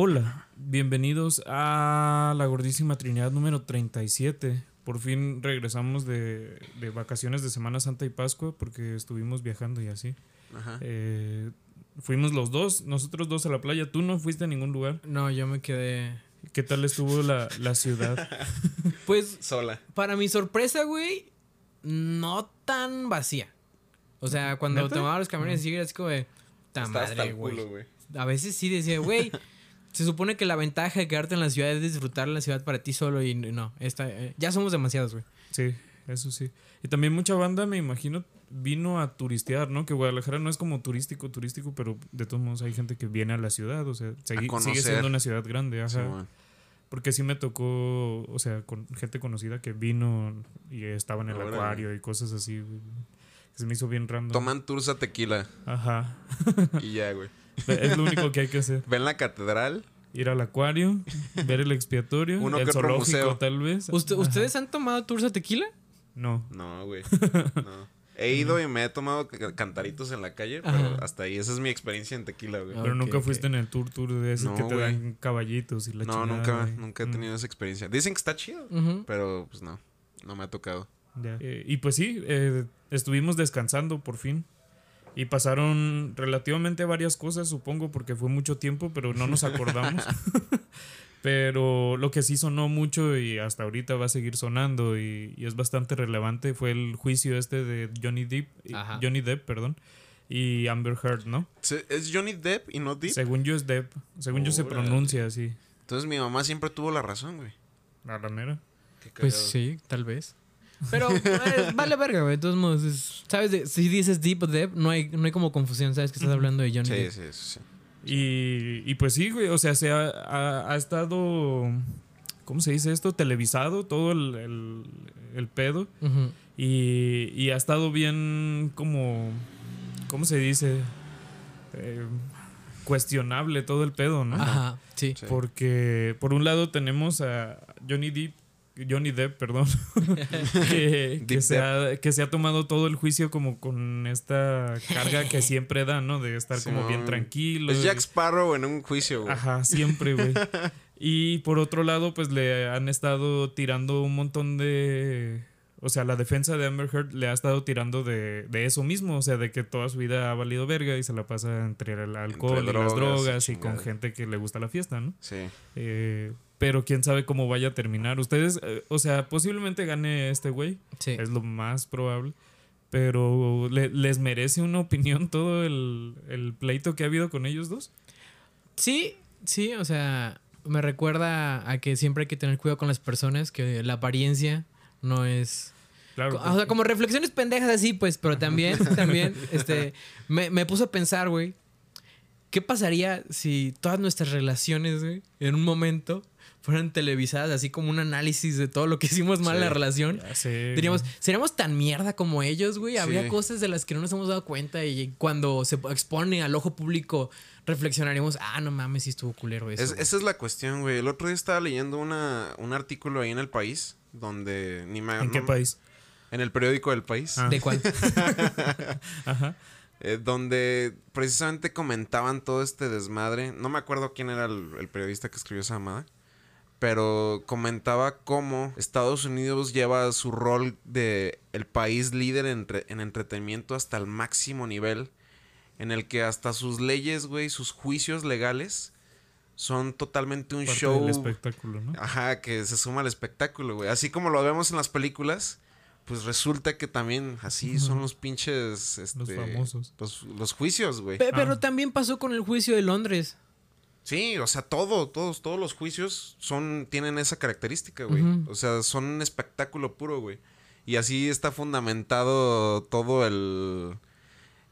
Hola, bienvenidos a la gordísima Trinidad número 37. Por fin regresamos de, de vacaciones de Semana Santa y Pascua porque estuvimos viajando y así. Ajá. Eh, fuimos los dos, nosotros dos a la playa. Tú no fuiste a ningún lugar. No, yo me quedé. ¿Qué tal estuvo la, la ciudad? Pues, Sola. para mi sorpresa, güey, no tan vacía. O sea, cuando ¿Neta? tomaba los camiones, era así como de. Ta Está hasta madre, el güey. culo, güey. A veces sí decía, güey. Se supone que la ventaja de quedarte en la ciudad es disfrutar la ciudad para ti solo y no, esta, eh, ya somos demasiados, güey. Sí, eso sí. Y también mucha banda, me imagino, vino a turistear, ¿no? Que Guadalajara no es como turístico, turístico, pero de todos modos hay gente que viene a la ciudad, o sea, segui- sigue siendo una ciudad grande, ajá. Porque sí me tocó, o sea, con gente conocida que vino y estaba en el Órale. acuario y cosas así. güey. Se me hizo bien random. Toman tours a tequila Ajá. y ya, güey. Es lo único que hay que hacer. Ven la catedral. Ir al acuario, ver el expiatorio, Uno el que otro zoológico museo. tal vez. ¿Usted-. ¿Ustedes han tomado tours a tequila? No. No, güey. No. He ido y me he tomado ca- cantaritos en la calle, pero Ajá. hasta ahí. Esa es mi experiencia en tequila, güey. Pero nunca fuiste en el tour tour de ese No, que te güey. dan caballitos y la No, chingada, nunca, güey. nunca he Mm. tenido esa experiencia. Dicen que está chido, pero pues no. No me ha tocado. Ya. Eh, y pues sí, eh, estuvimos descansando por fin. Y pasaron relativamente varias cosas, supongo, porque fue mucho tiempo, pero no nos acordamos. pero lo que sí sonó mucho y hasta ahorita va a seguir sonando y, y es bastante relevante fue el juicio este de Johnny Depp, Ajá. Johnny Depp, perdón, y Amber Heard, ¿no? ¿Es Johnny Depp y no Depp? Según yo es Depp, según yo se pronuncia así. Entonces mi mamá siempre tuvo la razón, güey. La ramera. Pues sí, tal vez. Pero eh, vale verga, güey. De todos modos, es- ¿sabes? De- si dices Deep o Depp, no hay, no hay como confusión. ¿Sabes que estás hablando de Johnny Sí, Depp? sí, eso sí. Y, y pues sí, güey, o sea, se ha, ha- ha estado, ¿cómo se dice esto? Televisado todo el, el- el pedo. Y, y ha estado bien como, ¿cómo se dice? Eh, cuestionable todo el pedo, ¿no? Ajá, sí. Sí. Porque por un lado tenemos a Johnny Depp, Johnny Depp, perdón, que, se ha, que se ha tomado todo el juicio como con esta carga que siempre da, ¿no? De estar como bien tranquilo. Es y- Jack Sparrow en un juicio, güey. Ajá, siempre, güey. Y por otro lado, pues le han estado tirando un montón de... O sea, la defensa de Amber Heard le ha estado tirando de, de eso mismo, o sea, de que toda su vida ha valido verga y se la pasa entre el alcohol y las drogas y drogas y con gente que le gusta la fiesta, ¿no? Sí. Eh, pero quién sabe cómo vaya a terminar. Ustedes, eh, o sea, posiblemente gane este güey, Sí. es lo más probable. Pero ¿le- ¿les merece una opinión todo el, el pleito que ha habido con ellos dos? Sí, sí, o sea, me recuerda a que siempre hay que tener cuidado con las personas, que la apariencia no es... Claro. O sea, como reflexiones pendejas así, pues, pero también, también, este, me, me puso a pensar, güey, ¿qué pasaría si todas nuestras relaciones, güey, en un momento fueran televisadas, así como un análisis de todo lo que hicimos mal en la Sí. relación? Sé, Diríamos. ¿seríamos tan mierda como ellos, güey? Habría Sí. cosas de las que no nos hemos dado cuenta y cuando se expone al ojo público reflexionaríamos, ah, no mames, sí estuvo culero eso. Es- güey". esa es la cuestión, güey. El otro día estaba leyendo una, un artículo ahí en El País, donde ni me... ¿En qué no- país? En el periódico del País. Ah. ¿De cuál? Ajá. eh, donde precisamente comentaban todo este desmadre. No me acuerdo quién era el, el periodista que escribió esa mamada. Pero comentaba cómo Estados Unidos lleva su rol de el país líder en, entre- en entretenimiento hasta el máximo nivel. En el que hasta sus leyes, güey, sus juicios legales son totalmente un Parte show. del espectáculo, ¿no? Ajá, que se suma al espectáculo, güey. Así como lo vemos en las películas, pues resulta que también así son los pinches. Este, Los famosos. Los, los juicios, güey. Pe- Pero Ah. también pasó con el juicio de Londres. Sí, o sea, todo, todos, todos los juicios son, tienen esa característica, güey. O sea, son un espectáculo puro, güey. Y así está fundamentado todo el,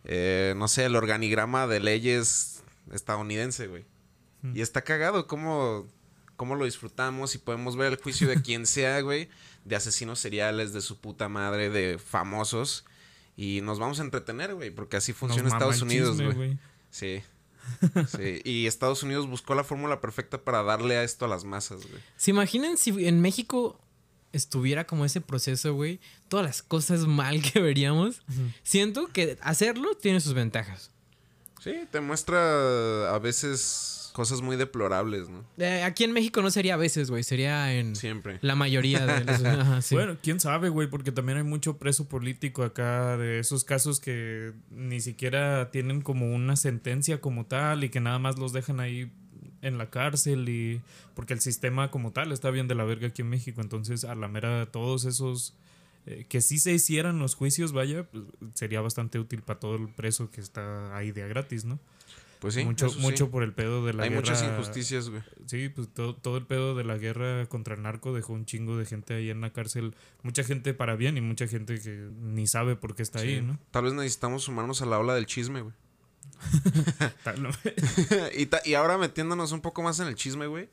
eh, no sé, el organigrama de leyes estadounidense, güey. Y está cagado cómo, cómo lo disfrutamos y podemos ver el juicio de quien sea, güey, de asesinos seriales, de su puta madre, de famosos. Y nos vamos a entretener, güey, porque así funciona Estados Unidos, güey. Sí. Sí. Y Estados Unidos buscó la fórmula perfecta para darle a esto a las masas, güey. ¿Se imaginan si en México estuviera como ese proceso, güey? Todas las cosas mal que veríamos. Siento que hacerlo tiene sus ventajas. Sí, te muestra a veces cosas muy deplorables, ¿no? Eh, aquí en México no sería a veces, güey. Sería en Siempre. la mayoría de los. Ajá, sí. Bueno, quién sabe, güey, porque también hay mucho preso político acá de esos casos que ni siquiera tienen como una sentencia como tal y que nada más los dejan ahí en la cárcel y porque el sistema como tal está bien de la verga aquí en México, entonces a la mera todos esos eh, que sí se hicieran los juicios, vaya, pues, sería bastante útil para todo el preso que está ahí de gratis, ¿no? Pues sí. mucho sí. mucho por el pedo de la Hay guerra. muchas injusticias, güey. Sí, pues todo, todo el pedo de la guerra contra el narco dejó un chingo de gente ahí en la cárcel. Mucha gente para bien y mucha gente que ni sabe por qué está Sí. ahí, ¿no? Tal vez necesitamos sumarnos a la ola del chisme, güey. Y, y ahora metiéndonos un poco más en el chisme, güey.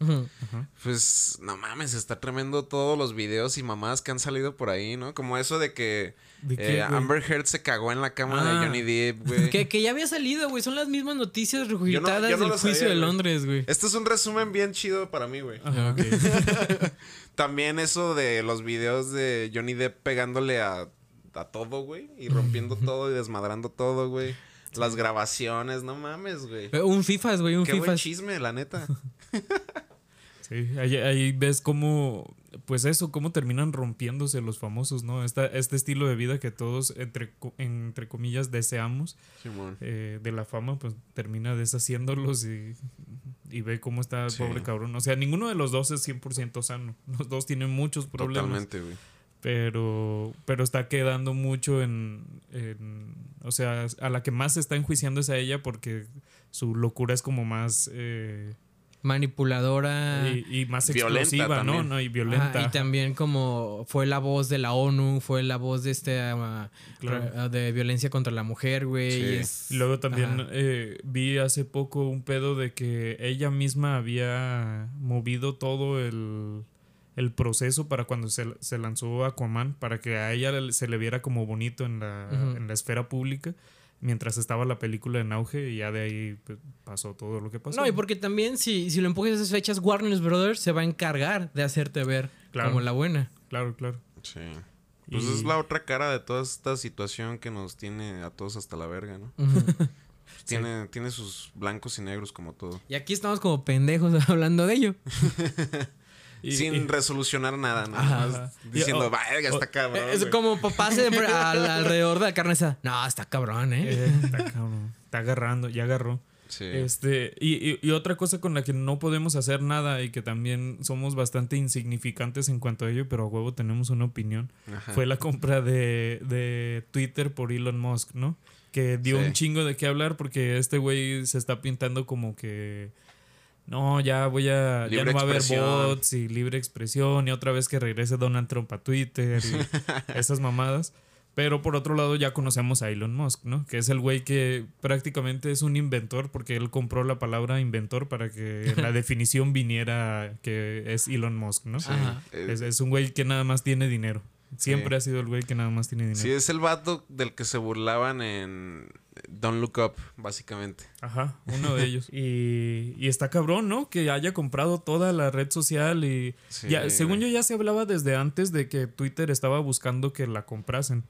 Pues no mames, está tremendo todos los videos y mamadas que han salido por ahí, ¿no? Como eso de que ¿De eh, qué? Amber Heard se cagó en la cama Ah. de Johnny Depp, güey. Que, que ya había salido, güey. Son las mismas noticias regurgitadas no del juicio sabía, de. Londres, güey. Este es un resumen bien chido para mí, güey. También eso de los videos de Johnny Depp pegándole a, a todo, güey. Y rompiendo todo y desmadrando todo, güey. Las grabaciones, no mames, güey. Un FIFAs, güey, un Qué buen FIFAs. chisme, la neta. Sí, ahí, ahí ves cómo, pues eso, cómo terminan rompiéndose los famosos, ¿no? Esta, este estilo de vida que todos, entre, entre comillas, deseamos eh, de la fama, pues termina deshaciéndolos y, y ve cómo está el Sí. pobre cabrón. O sea, ninguno de los dos es 100% sano. Los dos tienen muchos problemas. Totalmente, güey. Pero pero está quedando mucho en, en- o sea a la que más se está enjuiciando es a ella porque su locura es como más eh, Manipuladora. y, y más Violenta explosiva no y violenta Ah, y también como fue la voz de la ONU, fue la voz de este ah, Claro. de violencia contra la mujer, güey. Sí. y es- luego también eh, vi hace poco un pedo de que ella misma había movido todo el, el proceso para cuando se, se lanzó Aquaman, para que a ella le- se le viera como bonito en la, en la esfera pública, mientras estaba la película en auge y ya de ahí pues, pasó todo lo que pasó. No, y porque también si, si lo empujas a esas fechas, Warner Brothers se va a encargar de hacerte ver Claro. como la buena. Claro, claro. Sí. Pues Y- es la otra cara de toda esta situación que nos tiene a todos hasta la verga, ¿no? Tiene, tiene sus blancos y negros como todo. y aquí estamos como pendejos hablando de ello. Y- Sin y- resolucionar nada, ¿no? Ajá. Diciendo, o- vaya, está cabrón. es güey". como papás siempre al- alrededor de la carne esa. No, está cabrón, ¿eh? eh, está cabrón. Está agarrando, ya agarró. Sí. Este, y, y- y otra cosa con la que no podemos hacer nada y que también somos bastante insignificantes en cuanto a ello, pero a huevo tenemos una opinión, Ajá. fue la compra de, de Twitter por Elon Musk, ¿no? Que dio Sí. un chingo de qué hablar porque este güey se está pintando como que no, ya voy a. ya no va a haber bots y libre expresión. Y otra vez que regrese Donald Trump a Twitter y esas mamadas. Pero por otro lado, ya conocemos a Elon Musk, ¿no? Que es el güey que prácticamente es un inventor, porque él compró la palabra inventor para que la definición viniera que es Elon Musk, ¿no? Sí. Ajá. Eh, Es, es un güey que nada más tiene dinero. Siempre Sí. ha sido el güey que nada más tiene dinero. sí, es el vato del que se burlaban en Don't Look Up, básicamente. Ajá, uno de ellos. Y, y está cabrón, ¿no? Que haya comprado toda la red social y... Sí, ya, según yo ya se hablaba desde antes de que Twitter estaba buscando que la comprasen.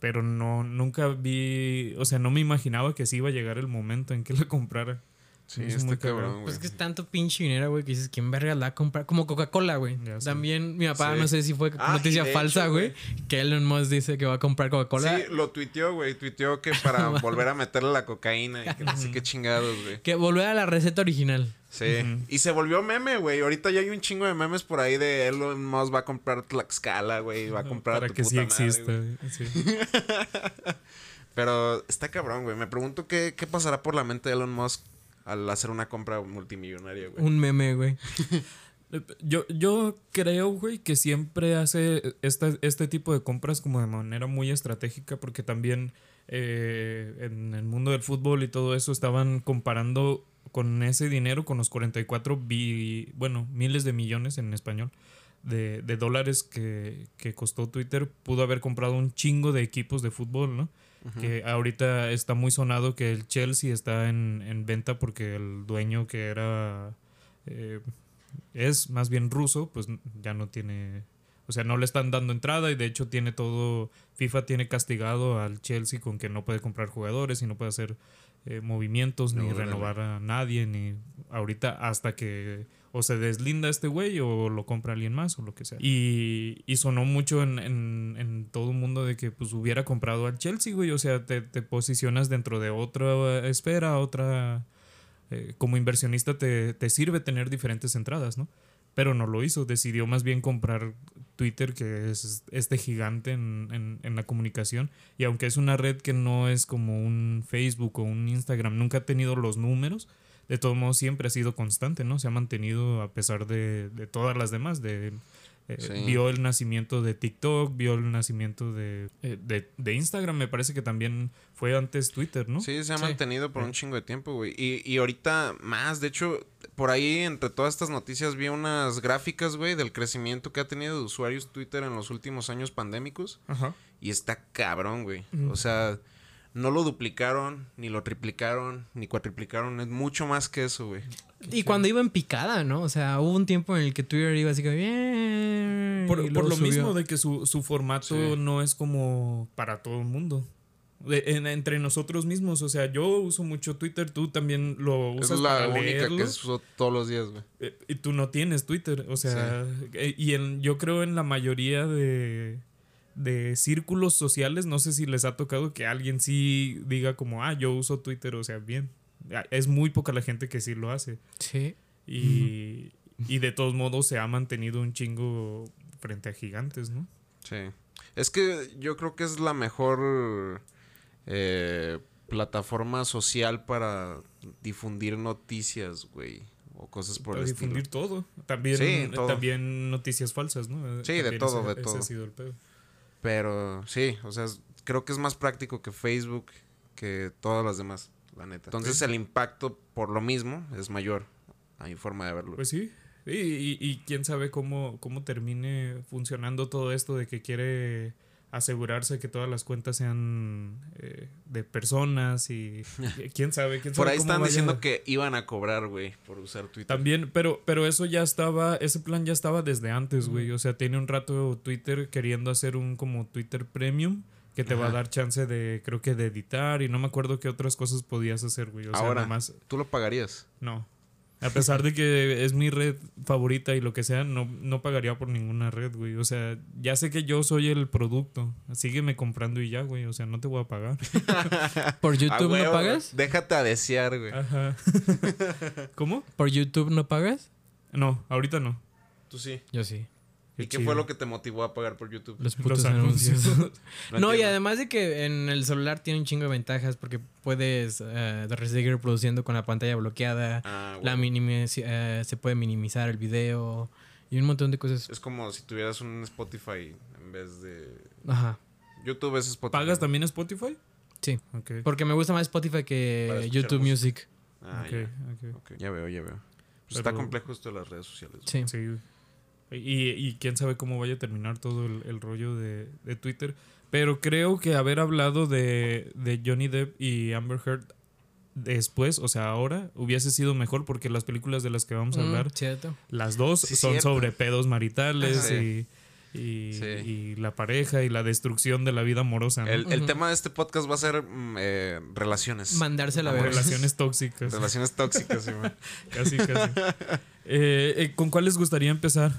Pero no, nunca vi... O sea, no me imaginaba que sí iba a llegar el momento en que la comprara. Sí, es está muy cabrón, güey. Pues es que es tanto pinche dinero, güey, que dices, ¿quién verga la va a comprar? Como Coca-Cola, güey. También mi papá, Sí. no sé si fue Ah, noticia falsa, güey, que Elon Musk dice que va a comprar Coca-Cola. Sí, lo tuiteó, güey. Tuiteó que para volver a meterle la cocaína y que no sé qué chingados, güey. Que volver a la receta original. Sí. Y se volvió meme, güey. Ahorita ya hay un chingo de memes por ahí de Elon Musk va a comprar Tlaxcala, güey. Va a comprar Para tu que puta sí madre, exista. güey. sí. Pero está cabrón, güey. Me pregunto qué, qué pasará por la mente de Elon Musk al hacer una compra multimillonaria, güey. Un meme, güey. Yo, yo creo, güey, que siempre hace esta- este tipo de compras como de manera muy estratégica porque también eh, en el mundo del fútbol y todo eso estaban comparando con ese dinero, con los 44 bi- bueno, miles de millones en español de, de dólares que, que costó Twitter, pudo haber comprado un chingo de equipos de fútbol, ¿no? Que ahorita está muy sonado que el Chelsea está en, en venta porque el dueño que era... eh, es más bien ruso, pues ya no tiene, o sea, no le están dando entrada y de hecho tiene todo, FIFA tiene castigado al Chelsea con que no puede comprar jugadores y no puede hacer eh, movimientos, ni renovar a nadie, ni ahorita hasta que o se deslinda este güey o lo compra alguien más o lo que sea. Y, y sonó mucho en, en, todo el mundo de que pues hubiera comprado al Chelsea, güey. O sea, te, te posicionas dentro de otra esfera, otra... eh, como inversionista te, te sirve tener diferentes entradas, ¿no? Pero no lo hizo, decidió más bien comprar Twitter, que es este gigante en- en la comunicación. Y aunque es una red que no es como un Facebook o un Instagram, nunca ha tenido los números, de todos modos siempre ha sido constante, ¿no? Se ha mantenido a pesar de, de todas las demás. De, eh, Sí. Vio el nacimiento de TikTok, vio el nacimiento de, eh, de, de Instagram, me parece que también fue antes Twitter, ¿no? Sí, se ha Sí. mantenido por un chingo de tiempo, güey. Y, y ahorita más, de hecho, por ahí entre todas estas noticias vi unas gráficas, güey, del crecimiento que ha tenido de usuarios Twitter en los últimos años pandémicos. Ajá. Y está cabrón, güey. O sea, no lo duplicaron, ni lo triplicaron, ni cuatriplicaron. Es mucho más que eso, güey. Y cuando iba en picada, ¿no? O sea, hubo un tiempo en el que Twitter iba así como bien. Por, lo subió. mismo de que su, su formato Sí. no es como para todo el mundo. De- en- entre nosotros mismos, o sea, yo uso mucho Twitter, tú también lo usas es la para única leerlo, que uso todos los días, güey. eh, y tú no tienes Twitter, o sea, eh, y en- yo creo en la mayoría de, de círculos sociales, no sé si les ha tocado que alguien sí diga como, ah, yo uso Twitter, o sea, bien. Ah, Es muy poca la gente que sí lo hace. Sí. Y, y de todos modos se ha mantenido un chingo frente a gigantes, ¿no? Sí. Es que yo creo que es la mejor eh, plataforma social para difundir noticias, güey. O cosas por Para el difundir estilo. todo. También, Sí, todo. también noticias falsas, ¿no? Sí, de todo, ese- de ese todo. ha sido el pedo. Pero sí, o sea, creo que es más práctico que Facebook, que todas las demás, la neta. Entonces el impacto por lo mismo es mayor. mi forma de verlo. Pues sí. Y, y- y quién sabe cómo, cómo termine funcionando todo esto de que quiere asegurarse que todas las cuentas sean eh, de personas y quién sabe, quién por sabe ahí cómo están vaya- diciendo que iban a cobrar, güey, por usar Twitter. También, pero, pero eso ya estaba, ese plan ya estaba desde antes, güey. O sea, tiene un rato Twitter queriendo hacer un como Twitter Premium que te va a dar chance de, creo que de editar y no me acuerdo qué otras cosas podías hacer, güey. O sea, Ahora. más, ¿Tú lo pagarías? no. A pesar de que es mi red favorita y lo que sea, no, no pagaría por ninguna red, güey. O sea, ya sé que yo soy el producto. Sígueme comprando y ya, güey. O sea, no te voy a pagar. ¿Por Ah, YouTube huevo, no pagas? Déjate a desear, güey. Ajá. ¿Cómo? ¿Por YouTube no pagas? No, ahorita no. Tú sí. Yo sí. ¿Y qué chido. fue lo que te motivó a pagar por YouTube? Los putos Los anuncios. anuncios. No, y además de que en el celular tiene un chingo de ventajas porque puedes eh, seguir reproduciendo con la pantalla bloqueada, Ah, la eh, se puede minimizar el video y un montón de cosas. Es como si tuvieras un Spotify en vez de... Ajá, YouTube es Spotify. ¿Pagas también Spotify? sí. Porque me gusta más Spotify que YouTube música. Music. Ah, Ok, ya. ok. Ok, Ya veo, ya veo. Pues Pero- está complejo esto de las redes sociales. Sí. Sí. Y, y quién sabe cómo vaya a terminar todo el, el rollo de, de Twitter. Pero creo que haber hablado de, de Johnny Depp y Amber Heard después, o sea, ahora, hubiese sido mejor porque las películas de las que vamos a Mm, hablar, las dos Sí, son cierto. sobre pedos maritales Ajá. y, y, Sí. y la pareja y la destrucción de la vida amorosa. ¿no? El, el tema de este podcast va a ser mm, eh, relaciones. Mandarse a la verga. Relaciones tóxicas. Relaciones tóxicas, sí. Casi, casi. Eh, eh, ¿Con cuál les gustaría empezar?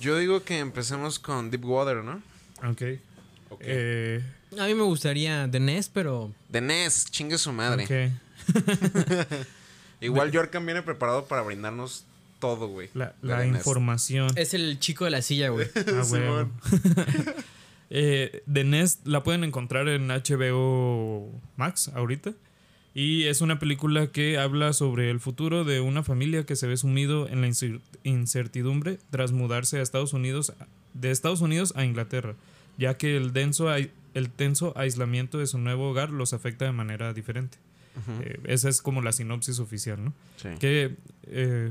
Yo digo que empecemos con Deepwater, ¿no? Ok. Ok. Eh, A mí me gustaría The Nest, pero De Ness, chingue su madre. ok. Igual Yorkan viene preparado para brindarnos todo, güey. La, la The información. es el chico de la silla, güey. Ah, huevo. eh, The Nest la pueden encontrar en HBO Max ahorita. Y es una película que habla sobre el futuro de una familia que se ve sumido en la incer- incertidumbre tras mudarse a Estados Unidos, de Estados Unidos a Inglaterra, ya que el denso, el tenso aislamiento de su nuevo hogar los afecta de manera diferente. Eh, esa es como la sinopsis oficial, ¿no? Sí. Que, eh,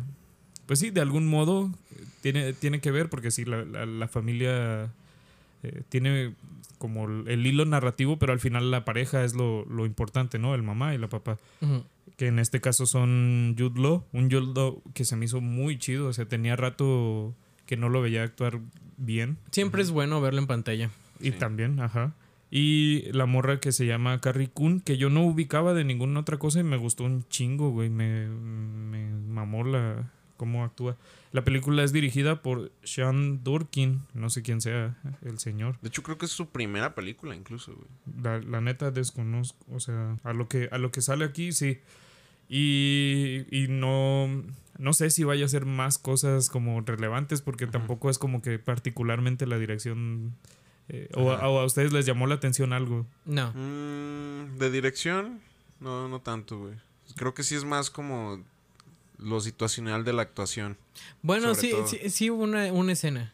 pues sí, de algún modo tiene, tiene que ver, porque sí, la, la- la familia eh, tiene como el, el hilo narrativo, pero al final la pareja es lo, lo importante, ¿no? El mamá y la papá. Que en este caso son Jude Law, un Jude Law que se me hizo muy chido, o sea, tenía rato que no lo veía actuar bien. Siempre es bueno verlo en pantalla. Y Sí. también, ajá. Y la morra que se llama Carrie Coon, que yo no ubicaba de ninguna otra cosa y me gustó un chingo, güey. Me, me mamó la, cómo actúa. La película es dirigida por Sean Durkin, no sé quién sea el señor. De hecho, creo que es su primera película, incluso, güey. La, la neta desconozco, o sea, a lo que, a lo que sale aquí, sí. Y, y no, no sé si vaya a ser más cosas como relevantes, porque tampoco es como que particularmente la dirección... eh, o, a, Ajá. o a ustedes les llamó la atención algo. No. Mm, de dirección, no, no tanto, güey. Creo que sí es más como lo situacional de la actuación. Bueno, sí, todo. sí, sí hubo una, una escena.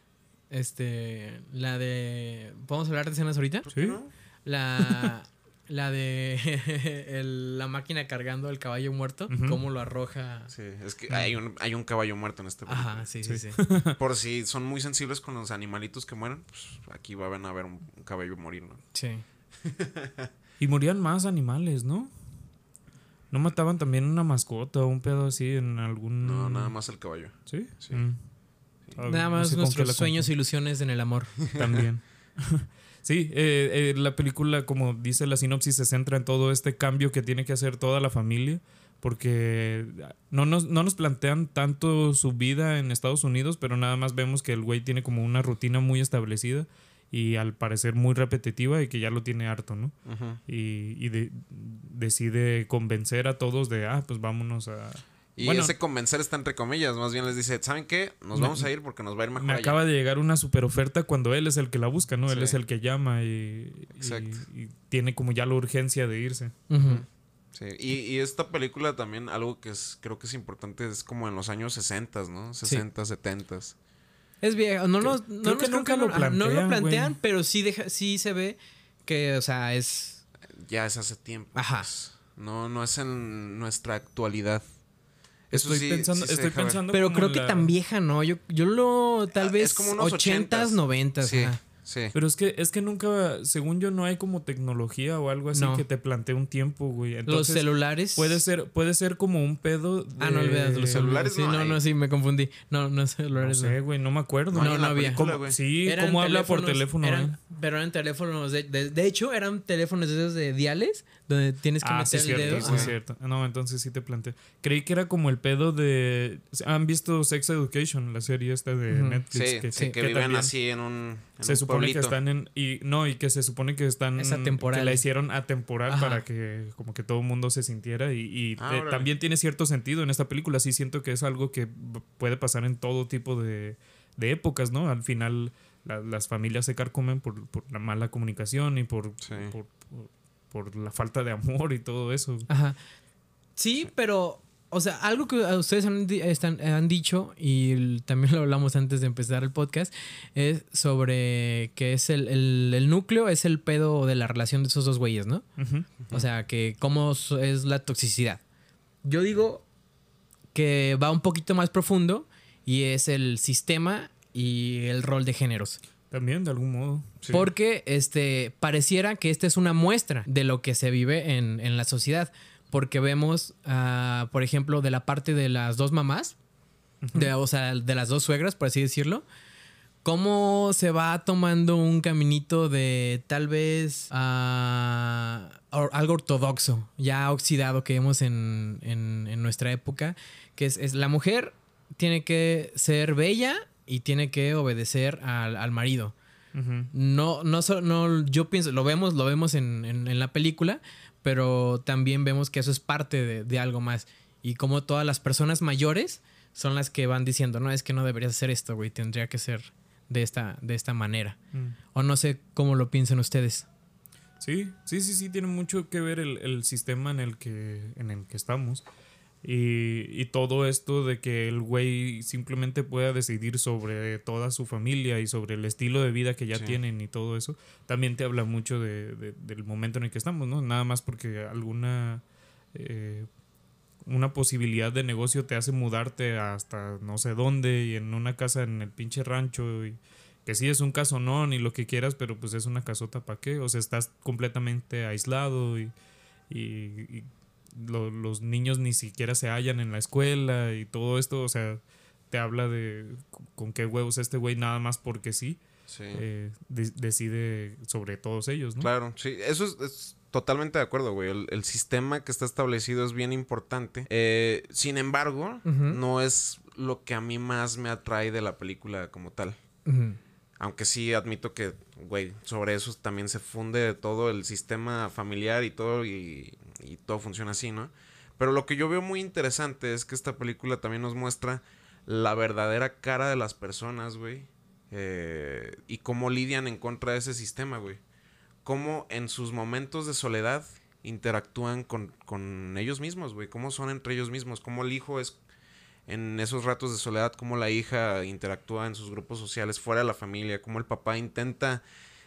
Este, la de... ¿Podemos hablar de escenas ahorita? Sí. ¿No? La, la de el- la máquina cargando el caballo muerto, cómo lo arroja. Sí, es que hay un, hay un caballo muerto en esta película. Ajá, sí, sí, sí. Por si son muy sensibles con los animalitos que mueren, pues aquí van a ver un, un caballo morir, ¿no? Sí. Y morían más animales, ¿no? ¿No mataban también una mascota o un pedo así en algún... No, nada más el caballo. ¿Sí? Sí. Mm. Ah, Nada no más nuestros sueños e ilusiones en el amor. También. sí, eh, eh, la película, como dice la sinopsis, se centra en todo este cambio que tiene que hacer toda la familia. Porque no nos, no nos plantean tanto su vida en Estados Unidos, pero nada más vemos que el güey tiene como una rutina muy establecida y al parecer muy repetitiva y que ya lo tiene harto, ¿no? Y, y de- decide convencer a todos de, ah, pues vámonos a... Y Bueno. ese convencer está entre comillas. Más bien les dice, ¿saben qué? Nos Me- vamos a ir porque nos va a ir mejor Me allá". acaba de llegar una super oferta cuando él es el que la busca, ¿no? Él Sí. es el que llama y, y- Exacto. y tiene como ya la urgencia de irse. Sí, y, y esta película también, algo que es, creo que es importante, es como en los años 60, ¿no? 60, 70. Es viejo. No nos, no creo que nos- nunca no- lo ajá, No lo plantean, plantean, güey. pero sí, deja, sí se ve que, o sea, es. Ya es hace tiempo. Ajá. pues. No, no es en nuestra actualidad. Eso Estoy sí- pensando, sí estoy pensando Pero creo que tan vieja, ¿no? Yo, yo lo. Tal Ah, vez. es como unos 80s, 80s. 90s. Sí, ajá. Sí. Pero es que, es que nunca, según yo, no hay como tecnología o algo así No. que te plantee un tiempo, güey. Los celulares. puede ser, puede ser como un pedo. Ah, no de- olvidas los celulares. Sí, no no, hay. no, sí, me confundí. No, no No celulares. sé, güey, no me acuerdo. No No, no había. película, ¿Cómo- güey. sí, Eran ¿cómo habla por teléfono? eran- eh? pero eran teléfonos. De, de, de hecho, eran teléfonos de esos de diales, donde tienes que Ah, meter sí, el cierto, dedo. sí, Ajá. cierto. No, entonces sí te planteé. Creí que era como el pedo de... ¿Han visto Sex Education, la serie esta de. Netflix? Sí, que, sí, que, viven también así en un. en Se un supone que están en... Y, no, y que se supone que están... Es atemporal. Que la hicieron atemporal Ajá. para que como que todo el mundo se sintiera. Y, y, Ah, eh, órale. también tiene cierto sentido en esta película. Sí siento que es algo que puede pasar en todo tipo de, de épocas, ¿no? Al final la- las familias se carcomen por, por la mala comunicación y por, Sí. por, por- la falta de amor y todo eso. Ajá. Sí, pero, o sea, algo que ustedes han, están- han dicho, y también lo hablamos antes de empezar el podcast, es sobre que es el, el- el núcleo, es el pedo de la relación de esos dos güeyes, ¿no? O sea, que cómo es la toxicidad. Yo digo que va un poquito más profundo y es el sistema y el rol de géneros. También, de algún modo. sí. Porque este, pareciera que esta es una muestra de lo que se vive en, en la sociedad. Porque vemos, ah, por ejemplo, de la parte de las dos mamás, de, o sea, de las dos suegras, por así decirlo, cómo se va tomando un caminito de tal vez ah, or- algo ortodoxo, ya oxidado que vemos en, en- en nuestra época, que es, es la mujer tiene que ser bella y tiene que obedecer al, al marido. No, no, no, yo pienso, lo vemos, lo vemos en, en- en la película, pero también vemos que eso es parte de, de algo más. Y como todas las personas mayores son las que van diciendo, no, es que no deberías hacer esto, güey, tendría que ser de esta, de esta manera. Mm. O no sé cómo lo piensan ustedes. Sí, sí, sí, sí, tiene mucho que ver el, el sistema en el que, en el que estamos. Y, y todo esto de que el güey simplemente pueda decidir sobre toda su familia y sobre el estilo de vida que ya Sí. tienen y todo eso, también te habla mucho de- de- del momento en el que estamos, ¿no? Nada más porque alguna eh, una posibilidad de negocio te hace mudarte hasta no sé dónde y en una casa en el pinche rancho y que sí es un caso no ni lo que quieras pero pues es una casota para qué o sea estás completamente aislado y, y- y lo- los niños ni siquiera se hallan en la escuela y todo esto o sea te habla de con qué huevos este güey nada más porque sí Sí. eh, de- decide sobre todos ellos, ¿no? Claro, sí, eso es, es totalmente de acuerdo, güey. El, el sistema que está establecido es bien importante. Eh, sin embargo, no es lo que a mí más me atrae de la película como tal. Aunque sí admito que, güey, sobre eso también se funde todo el sistema familiar y todo, y, y todo funciona así, ¿no? Pero lo que yo veo muy interesante es que esta película también nos muestra la verdadera cara de las personas, güey. eh, y cómo lidian en contra de ese sistema, güey. Cómo en sus momentos de soledad interactúan con, con ellos mismos, güey. Cómo son entre ellos mismos. Cómo el hijo es en esos ratos de soledad, cómo la hija interactúa en sus grupos sociales fuera de la familia, cómo el papá intenta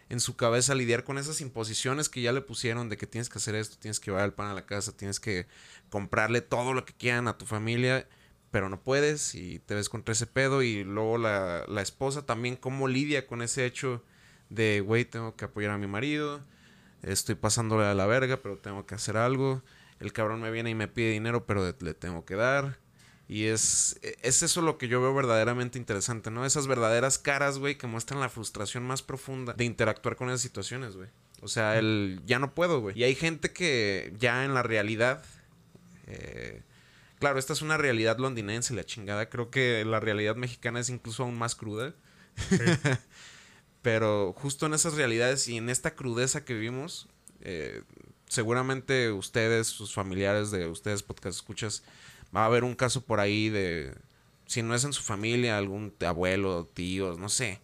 en su cabeza lidiar con esas imposiciones que ya le pusieron de que tienes que hacer esto, tienes que llevar el pan a la casa, tienes que comprarle todo lo que quieran a tu familia, pero no puedes y te ves contra ese pedo y luego la, la esposa también cómo lidia con ese hecho de, güey, tengo que apoyar a mi marido, estoy pasándole a la verga, pero tengo que hacer algo, el cabrón me viene y me pide dinero, pero le tengo que dar. Y es, es eso lo que yo veo verdaderamente interesante, ¿no? Esas verdaderas caras, güey, que muestran la frustración más profunda de interactuar con esas situaciones, güey. O sea, el ya no puedo, güey. Y hay gente que ya en la realidad, eh, claro, esta es una realidad londinense, la chingada. Creo que la realidad mexicana es incluso aún más cruda. Pero justo en esas realidades y en esta crudeza que vivimos, eh, seguramente ustedes, sus familiares de ustedes, podcast escuchas, va a haber un caso por ahí de, si no es en su familia, algún abuelo, tíos, no sé.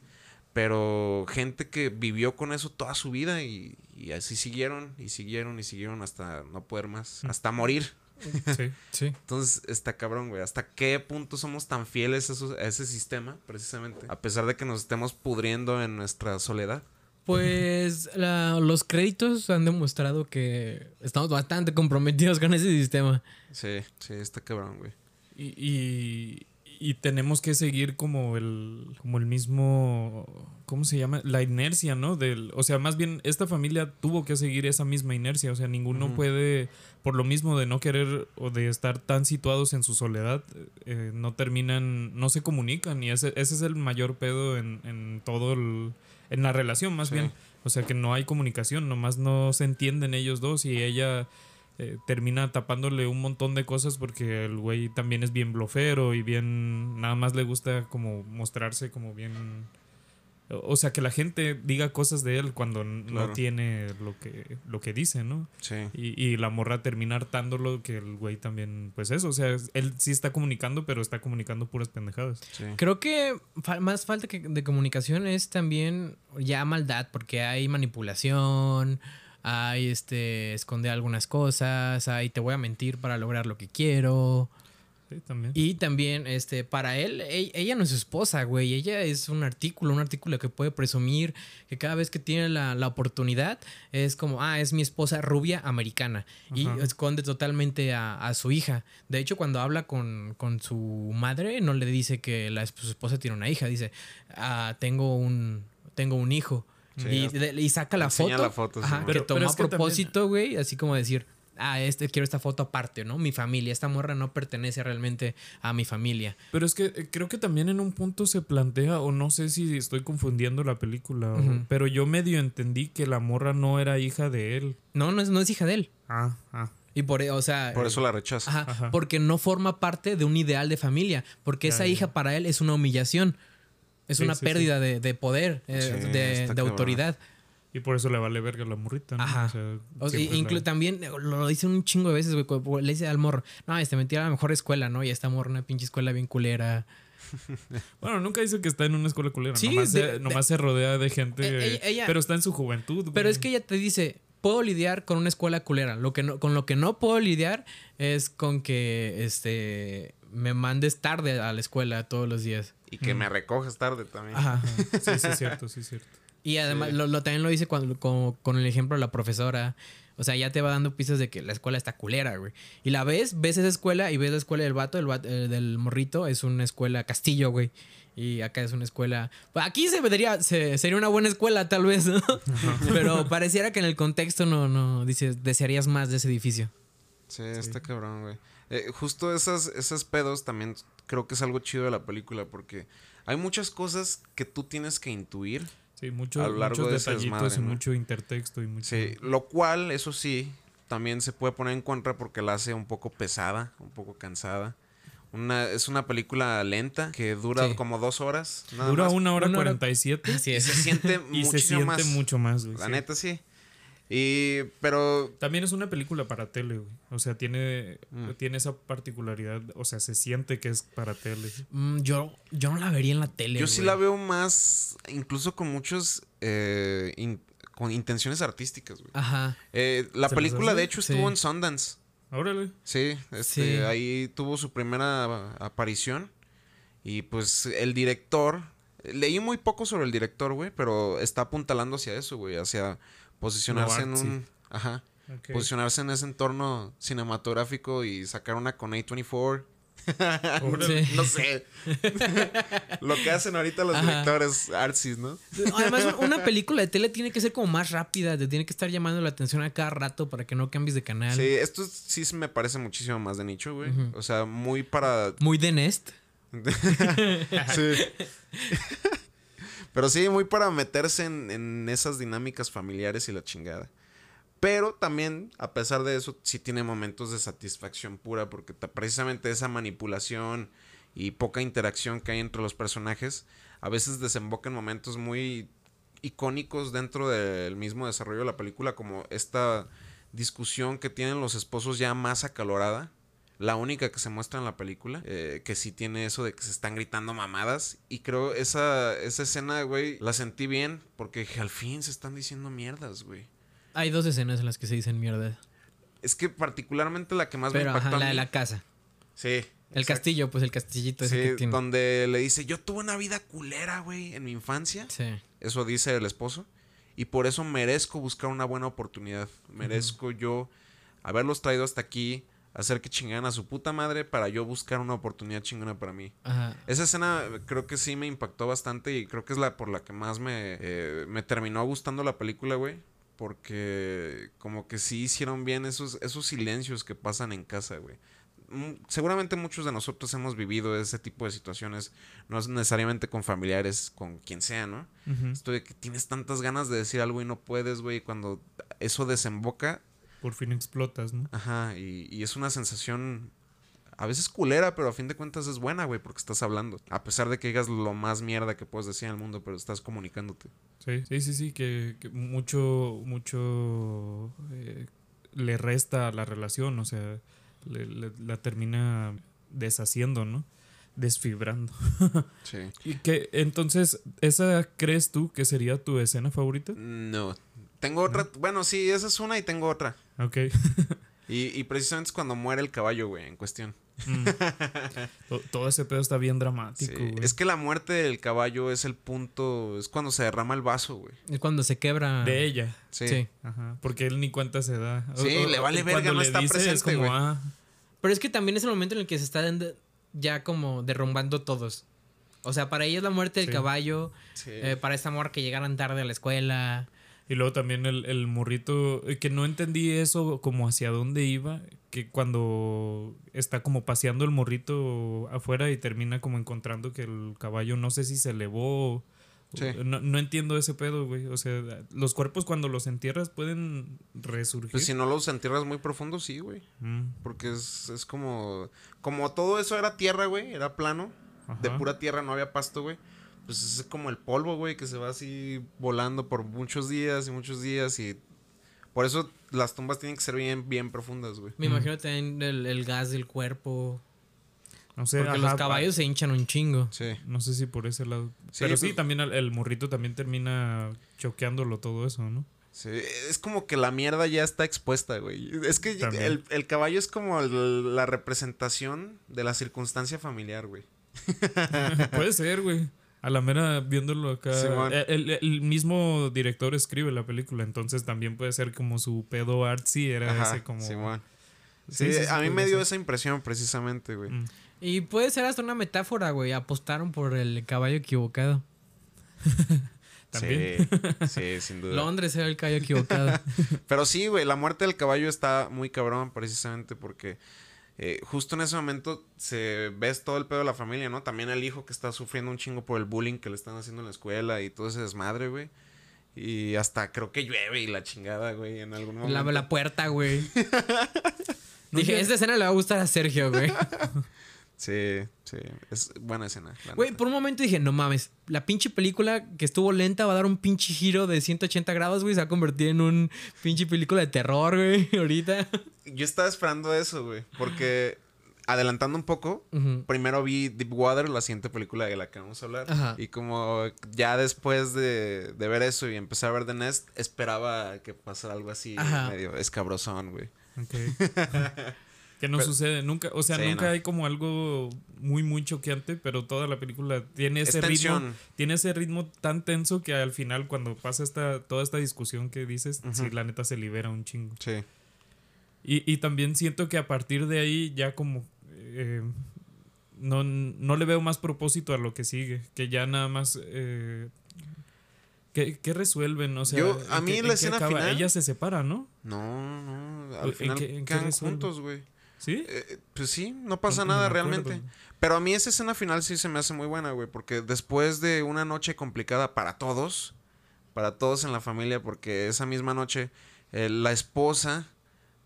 Pero gente que vivió con eso toda su vida y, y así siguieron y siguieron y siguieron hasta no poder más, hasta morir. Sí. Sí. Entonces está cabrón, güey. ¿Hasta qué punto somos tan fieles a ese sistema, precisamente? A pesar de que nos estemos pudriendo en nuestra soledad. Pues la- los créditos han demostrado que estamos bastante comprometidos con ese sistema. Sí, sí, está cabrón, güey. Y, y, y tenemos que seguir como el, como el mismo, ¿cómo se llama? La inercia, ¿no? Del, o sea, más bien esta familia tuvo que seguir esa misma inercia, o sea, ninguno puede, por lo mismo de no querer o de estar tan situados en su soledad, eh, no terminan, no se comunican y ese, ese es el mayor pedo en, en todo el, en la relación, más Sí. bien. O sea, que no hay comunicación, nomás no se entienden ellos dos y ella eh, termina tapándole un montón de cosas porque el güey también es bien blofero y bien nada más le gusta como mostrarse como bien o sea que la gente diga cosas de él cuando Claro. no tiene lo que lo que dice no Sí. y, y la morra termina hartándolo que el güey también pues eso o sea él sí está comunicando pero está comunicando puras pendejadas Sí. Creo que fa- más falta que de comunicación es también ya maldad, porque hay manipulación, hay este esconder algunas cosas, hay te voy a mentir para lograr lo que quiero. Sí también Y también, este, para él, ella no es su esposa, güey. Ella es un artículo, un artículo que puede presumir que cada vez que tiene la, la oportunidad es como, ah, es mi esposa rubia americana. Y esconde totalmente a, a su hija. De hecho, cuando habla con, con su madre, no le dice que la, su esposa tiene una hija. Dice, ah, tengo un, tengo un hijo. Sí, y, saca la foto. la foto, sí, Ajá, man. que Pero- tomó pero a es que también- propósito, güey. Así como decir, ah, este, quiero esta foto aparte, ¿no? Mi familia. Esta morra no pertenece realmente a mi familia. Pero es que eh, creo que también en un punto se plantea, o no sé si estoy confundiendo la película, o- pero yo medio entendí que la morra no era hija de él. No, no es, no es hija de él. Ah, ah. Y por, o sea, Por eso la rechaza. ajá, Ajá. porque no forma parte de un ideal de familia, porque Ya, esa ya. hija para él es una humillación, es Sí, una sí, pérdida De, de poder, eh, de, de autoridad. Y por eso le vale verga a la morrita, ¿no? Ajá. O sea, O sea, siempre inclu- la- también eh, lo dicen un chingo de veces, güey. Le dice al morro, no, este metí a la mejor escuela, ¿no? Y esta morra, una pinche escuela bien culera. Bueno, nunca dice que está en una escuela culera. Sí, nomás, de- se, de- nomás se rodea de gente. Eh, ella- ella- pero está en su juventud. Pero güey. es que ella te dice, puedo lidiar con una escuela culera. Lo que no, con lo que no puedo lidiar es con que este me mandes tarde a la escuela todos los días. Y que me recoges tarde también. Ajá. Sí, sí, es cierto, sí, es cierto. Y además, Sí. lo, lo- también lo dice cuando, con, con el ejemplo de la profesora. O sea, ya te va dando pistas de que la escuela está culera, güey. Y la ves, ves esa escuela y ves la escuela del vato, el vato- el del morrito, es una escuela castillo, güey. Y acá es una escuela. pues aquí se vería, se- sería una buena escuela, tal vez, ¿no? Pero pareciera que en el contexto no, no, dices, desearías más de ese edificio. Sí, está cabrón, güey. Eh, justo esas, esas pedos también creo que es algo chido de la película porque hay muchas cosas que tú tienes que intuir Sí, mucho, a lo largo muchos de detallitos desmadre, y ¿no? mucho intertexto y mucho... Sí, lo cual, eso sí, también se puede poner en contra porque la hace un poco pesada, un poco cansada. Una, es una película lenta que dura Sí. como dos horas. nada Dura más. una hora cuarenta y siete se siente y se muchísimo siente más. mucho más, güey. La sí. neta, sí. Y, pero También es una película para tele, güey. O sea, tiene, Mm. tiene esa particularidad. O sea, se siente que es para tele. Mm, yo, yo no la vería en la tele. yo sí la veo más, incluso con muchos, eh, in- con intenciones artísticas, güey. Ajá. Eh, la ¿Se les película, de hecho, Sí. estuvo en Sundance. Órale. Sí, este, Sí. ahí tuvo su primera aparición. Y pues el director, leí muy poco sobre el director, güey, pero está apuntalando hacia eso, güey, hacia posicionarse en artsy. un... Ajá. Posicionarse en ese entorno cinematográfico y sacar una con A24. Órale. Sí. No sé. Lo que hacen ahorita los Ajá. directores artsis, ¿no? Además, una película de tele tiene que ser como más rápida, te tiene que estar llamando la atención a cada rato para que no cambies de canal. Sí, esto sí me parece muchísimo más de nicho, güey. O sea, muy para Muy de Nest. sí. Pero sí, muy para meterse en, en esas dinámicas familiares y la chingada. Pero también, a pesar de eso, sí tiene momentos de satisfacción pura, porque precisamente esa manipulación y poca interacción que hay entre los personajes, a veces desemboca en momentos muy icónicos dentro del mismo desarrollo de la película, como esta discusión que tienen los esposos ya más acalorada. La única que se muestra en la película, eh, que sí tiene eso de que se están gritando mamadas. Y creo esa, esa escena, güey, la sentí bien porque dije, al fin se están diciendo mierdas, güey. Hay dos escenas en las que se dicen mierda. Es que particularmente la que más Pero me impactó ajá, la de la casa. Sí. El exacto. castillo, pues el castillito ese Sí, que tiene. donde le dice, yo tuve una vida culera, güey, en mi infancia. Sí. Eso dice el esposo. Y por eso merezco buscar una buena oportunidad. Merezco yo haberlos traído hasta aquí, hacer que chingaran a su puta madre para yo buscar una oportunidad chingona para mí. Ajá. Esa escena creo que sí me impactó bastante y creo que es la por la que más me, eh, me terminó gustando la película, güey. Porque como que sí hicieron bien esos, esos silencios que pasan en casa, güey. Mm, Seguramente muchos de nosotros hemos vivido ese tipo de situaciones, no es necesariamente con familiares, con quien sea, ¿no? Esto de que tienes tantas ganas de decir algo y no puedes, güey, cuando eso desemboca, Por fin explotas, ¿no? ajá, y, y es una sensación a veces culera, pero a fin de cuentas es buena, güey, porque estás hablando. A pesar de que digas lo más mierda que puedes decir en el mundo, pero estás comunicándote. Sí, sí, sí, sí, que, que mucho, mucho eh, le resta a la relación, o sea, le- le- la termina deshaciendo, ¿no? Desfibrando. Sí. Y que entonces, ¿esa crees tú que sería tu escena favorita? No. Tengo otra, bueno, sí, esa es una y tengo otra. Ok. Y, y precisamente es cuando muere el caballo, güey, en cuestión. Mm. To- Todo ese pedo está bien Sí. dramático, güey. Es que la muerte del caballo es el punto, es cuando se derrama el vaso, güey. Es cuando se quebra. De ella. Sí. Sí. Ajá. Porque él ni cuenta se da. Sí, le vale verga, no está dice, Es presente, como, güey. ah, Pero es que también es el momento en el que se están de- ya como derrumbando todos. O sea, para ella es la muerte del Sí. caballo. Sí. eh, para esta amor que llegaran tarde a la escuela. Y luego también el, el morrito, eh, que no entendí eso como hacia dónde iba, que cuando está como paseando el morrito afuera y termina como encontrando que el caballo no sé si se elevó. Sí. No, no entiendo ese pedo, güey. O sea, los cuerpos cuando los entierras pueden resurgir. Pues si no los entierras muy profundo, sí, güey. Mm, Porque es, es como. Como todo eso era tierra, güey. Era plano. De pura tierra, no había pasto, güey. Pues es como el polvo, güey, que se va así volando por muchos días y muchos días. Y por eso las tumbas tienen que ser bien, bien profundas, güey. Me Mm. imagino también el, el gas del cuerpo. No sé, Porque ajá, los caballos se hinchan un chingo. Sí. No sé si por ese lado. Sí, Pero sí, pues- también el, el morrito también termina choqueándolo todo eso, ¿no? Sí, es como que la mierda ya está expuesta, güey. Es que el, el caballo es como el- la representación de la circunstancia familiar, güey. Puede ser, güey. A la mera viéndolo acá. Simón. el, el- el mismo director escribe la película, entonces también puede ser como su pedo artsy era Ajá, ese como. Sí, Sí, sí, sí, a mí me dio ser. esa impresión precisamente, güey. Mm. Y puede ser hasta una metáfora, güey. Apostaron por el caballo equivocado. También. Sí, sí, sin duda. Londres era el caballo equivocado. Pero sí, güey, la muerte del caballo está muy cabrón precisamente porque eh, justo en ese momento se ves todo el pedo de la familia, ¿no? También el hijo que está sufriendo un chingo por el bullying que le están haciendo en la escuela y todo ese desmadre, güey. Y hasta creo que llueve y la chingada, güey, en algún momento. La, la puerta, güey. Dije, esta escena le va a gustar a Sergio, güey. Sí, sí. Es buena escena. Güey, por un momento dije, no mames, la pinche película que estuvo lenta va a dar un pinche giro de 180 grados, güey. Se va a convertir en un pinche película de terror, güey, ahorita. Yo estaba esperando eso, güey. Porque adelantando un poco, primero vi Deep Water, la siguiente película de la que vamos a hablar. Ajá. Y como ya después de, de ver eso y empezar a ver The Nest, esperaba que pasara algo así Ajá. medio escabrosón, güey. Ok. que no Pero- sucede nunca. O sea, Sí, nunca no. hay como algo muy, muy choqueante, pero toda la película tiene Es ese ritmo. Tiene ese ritmo tan tenso que al final, cuando pasa esta, toda esta discusión que dices, sí, Ujú. la neta se libera un chingo. Sí. Y, y también siento que a partir de ahí ya como eh, no, no le veo más propósito a lo que sigue, que ya nada más... Eh, ¿qué, qué resuelven? O sea, Yo- a ¿en mí la escena final- Ella se separa, ¿no? No, no. Al ¿En qué- en qué quedan resuelve? juntos, güey. ¿Sí? Eh, pues sí, no pasa No- nada realmente. Pero a mí esa escena final sí se me hace muy buena, güey. Porque después de una noche complicada para todos, para todos en la familia, porque esa misma noche eh, la esposa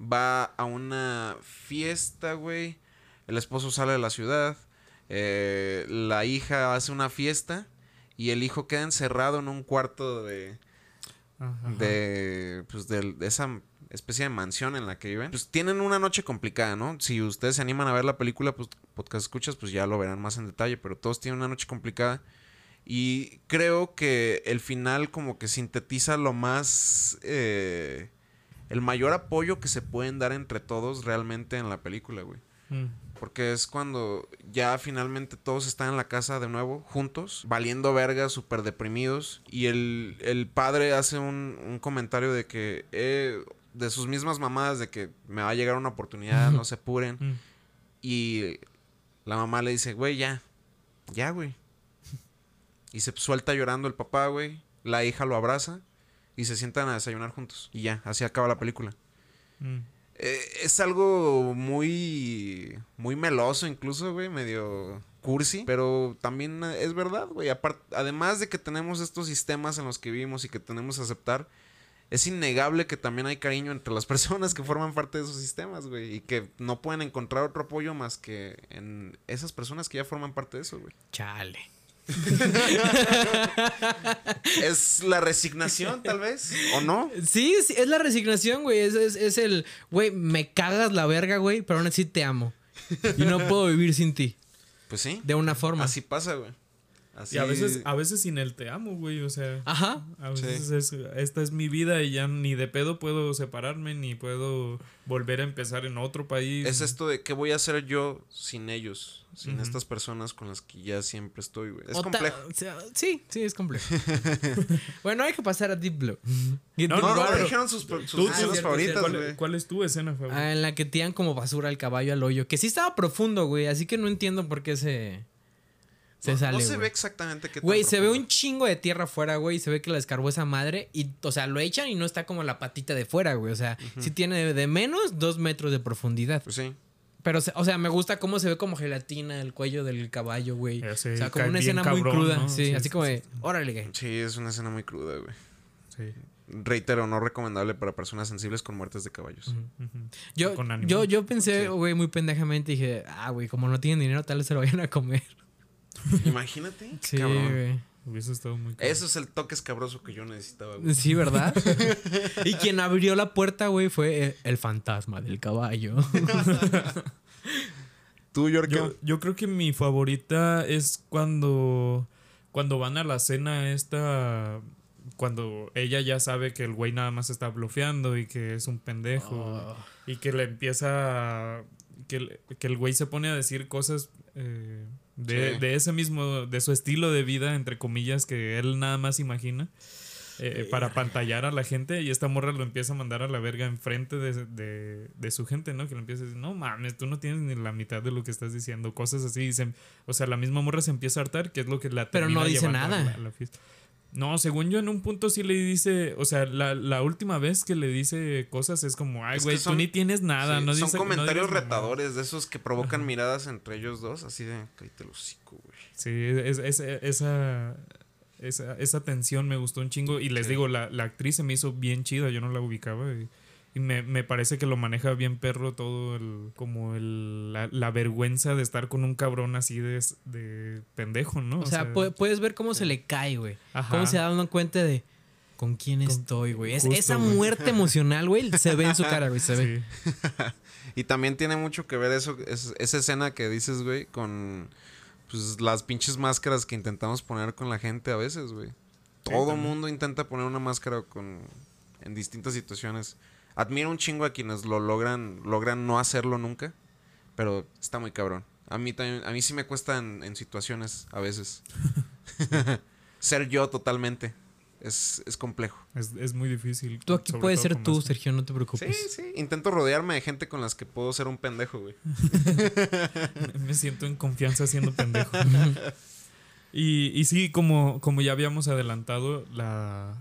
va a una fiesta, güey. El esposo sale de la ciudad. eh, la hija hace una fiesta. Y el hijo queda encerrado en un cuarto de, Ajá. de, pues, de, de esa especie de mansión en la que viven. Pues tienen una noche complicada, ¿no? Si ustedes se animan a ver la película, pues podcast escuchas, pues ya lo verán más en detalle, pero todos tienen una noche complicada. Y creo que el final como que sintetiza lo más... eh, el mayor apoyo que se pueden dar entre todos realmente en la película, güey. Mm. Porque es cuando ya finalmente todos están en la casa de nuevo, juntos, valiendo verga, súper deprimidos. Y el, el padre hace un, un comentario de que, eh, de sus mismas mamadas, de que me va a llegar una oportunidad, no se apuren. Mm. Y la mamá le dice, güey, ya, ya, güey. Y se suelta llorando el papá, güey. La hija lo abraza y se sientan a desayunar juntos. Y ya, así acaba la película. Mm. Eh, es algo muy muy meloso incluso, güey, medio cursi, pero también es verdad, güey. Además de que tenemos estos sistemas en los que vivimos y que tenemos que aceptar, es innegable que también hay cariño entre las personas que forman parte de esos sistemas, güey, y que no pueden encontrar otro apoyo más que en esas personas que ya forman parte de eso, güey. Chale. Es la resignación, tal vez, o no. Sí, sí, es la resignación, güey. Es, es, es el, güey, me cagas la verga, güey, pero aún así te amo. Y no puedo vivir sin ti. Pues sí. De una forma. Así pasa, güey. Así Y a veces, a veces sin el te amo, güey. O sea, Ajá. a veces es, esta es mi vida y ya ni de pedo puedo separarme, ni puedo volver a empezar en otro país. Es esto de qué voy a hacer yo sin ellos, sin estas personas con las que ya siempre estoy, güey. Es O ta- complejo. o sea, sí, sí, es complejo. bueno, hay que pasar a Deep Blue. No, No, no, dijeron sus, sus Tú- escenas favoritas, ¿Cuál, güey. cuál es tu escena favorita? ah, en la que tiran como basura al caballo al hoyo. Que sí estaba profundo, güey. Así que no entiendo por qué se, se no, sale. no se ve exactamente qué Güey, se ve un chingo de tierra afuera, güey. y Se ve que la descarbó esa madre. Y, o sea, lo echan y no está como la patita de fuera, güey. O sea, sí tiene de, de menos dos metros de profundidad. Pues sí. Pero, o sea, me gusta cómo se ve como gelatina el cuello del caballo, güey. Sé, o sea, como una escena muy cruda. ¿no? Sí, Sí, así sí, como sí. de, órale, güey. Sí, es una escena muy cruda, güey. Sí. Reitero, no recomendable para personas sensibles con muertes de caballos. Ujú. Yo, Con ánimo. yo, yo pensé, Sí. güey, muy pendejamente. Dije, ah, güey, como no tienen dinero, tal vez se lo vayan a comer. Imagínate. Sí, cabrón. güey. Hubiese estado muy cabrón. Eso es el toque escabroso que yo necesitaba, güey. Sí, ¿verdad? y quien abrió la puerta, güey, fue el, el fantasma del caballo. Tú, Yorka. Yo, yo creo que mi favorita es cuando, cuando van a la cena esta, cuando ella ya sabe que el güey nada más está blofeando y que es un pendejo Oh. y que le empieza, a- que, el- que el güey se pone a decir cosas eh, de, Sí. de ese mismo, de su estilo de vida, entre comillas, que él nada más imagina. eh, para pantallar a la gente y esta morra lo empieza a mandar a la verga enfrente de, de, de su gente, ¿no? Que le empieza a decir, no mames, tú no tienes ni la mitad de lo que estás diciendo, cosas así. y se- o sea, la misma morra se empieza a hartar, que es lo que la Pero no dice a nada. la- a la fiesta. No, según yo en un punto sí le dice, o sea, la, la última vez que le dice cosas es como, ay, güey, tú ni tienes nada. Sí, no son dice- comentarios digas mamadas". retadores de esos que provocan miradas entre ellos dos, así de, cállate el hocico, güey. Sí, es, es- esa, esa, esa tensión me gustó un chingo. Y les Sí. digo, la, la actriz se me hizo bien chida, yo no la ubicaba. Y, y me, me parece que lo maneja bien perro todo el, como el, la, la vergüenza de estar con un cabrón así de, de pendejo, ¿no? O sea, pu- puedes ver cómo se le cae, güey. Ajá. Cómo se da uno cuenta de con quién estoy, güey. Es- esa güey. muerte emocional, güey, se ve en su cara, güey. Se ve. Sí. Y también tiene mucho que ver eso, es- esa escena que dices, güey, con pues, las pinches máscaras que intentamos poner con la gente a veces, güey. Todo también. mundo intenta poner una máscara con en distintas situaciones. Admiro un chingo a quienes lo logran, logran no hacerlo nunca, pero está muy cabrón. A mí también, a mí sí me cuesta en, en situaciones a veces. Ser yo totalmente. Es, es complejo. Es, es muy difícil. Tú aquí puedes ser tú. Sergio, no te Sí, preocupes. sí. Intento rodearme de gente con las que puedo ser un pendejo, güey. Me siento en confianza siendo pendejo. y, y sí, como, como ya habíamos adelantado, la,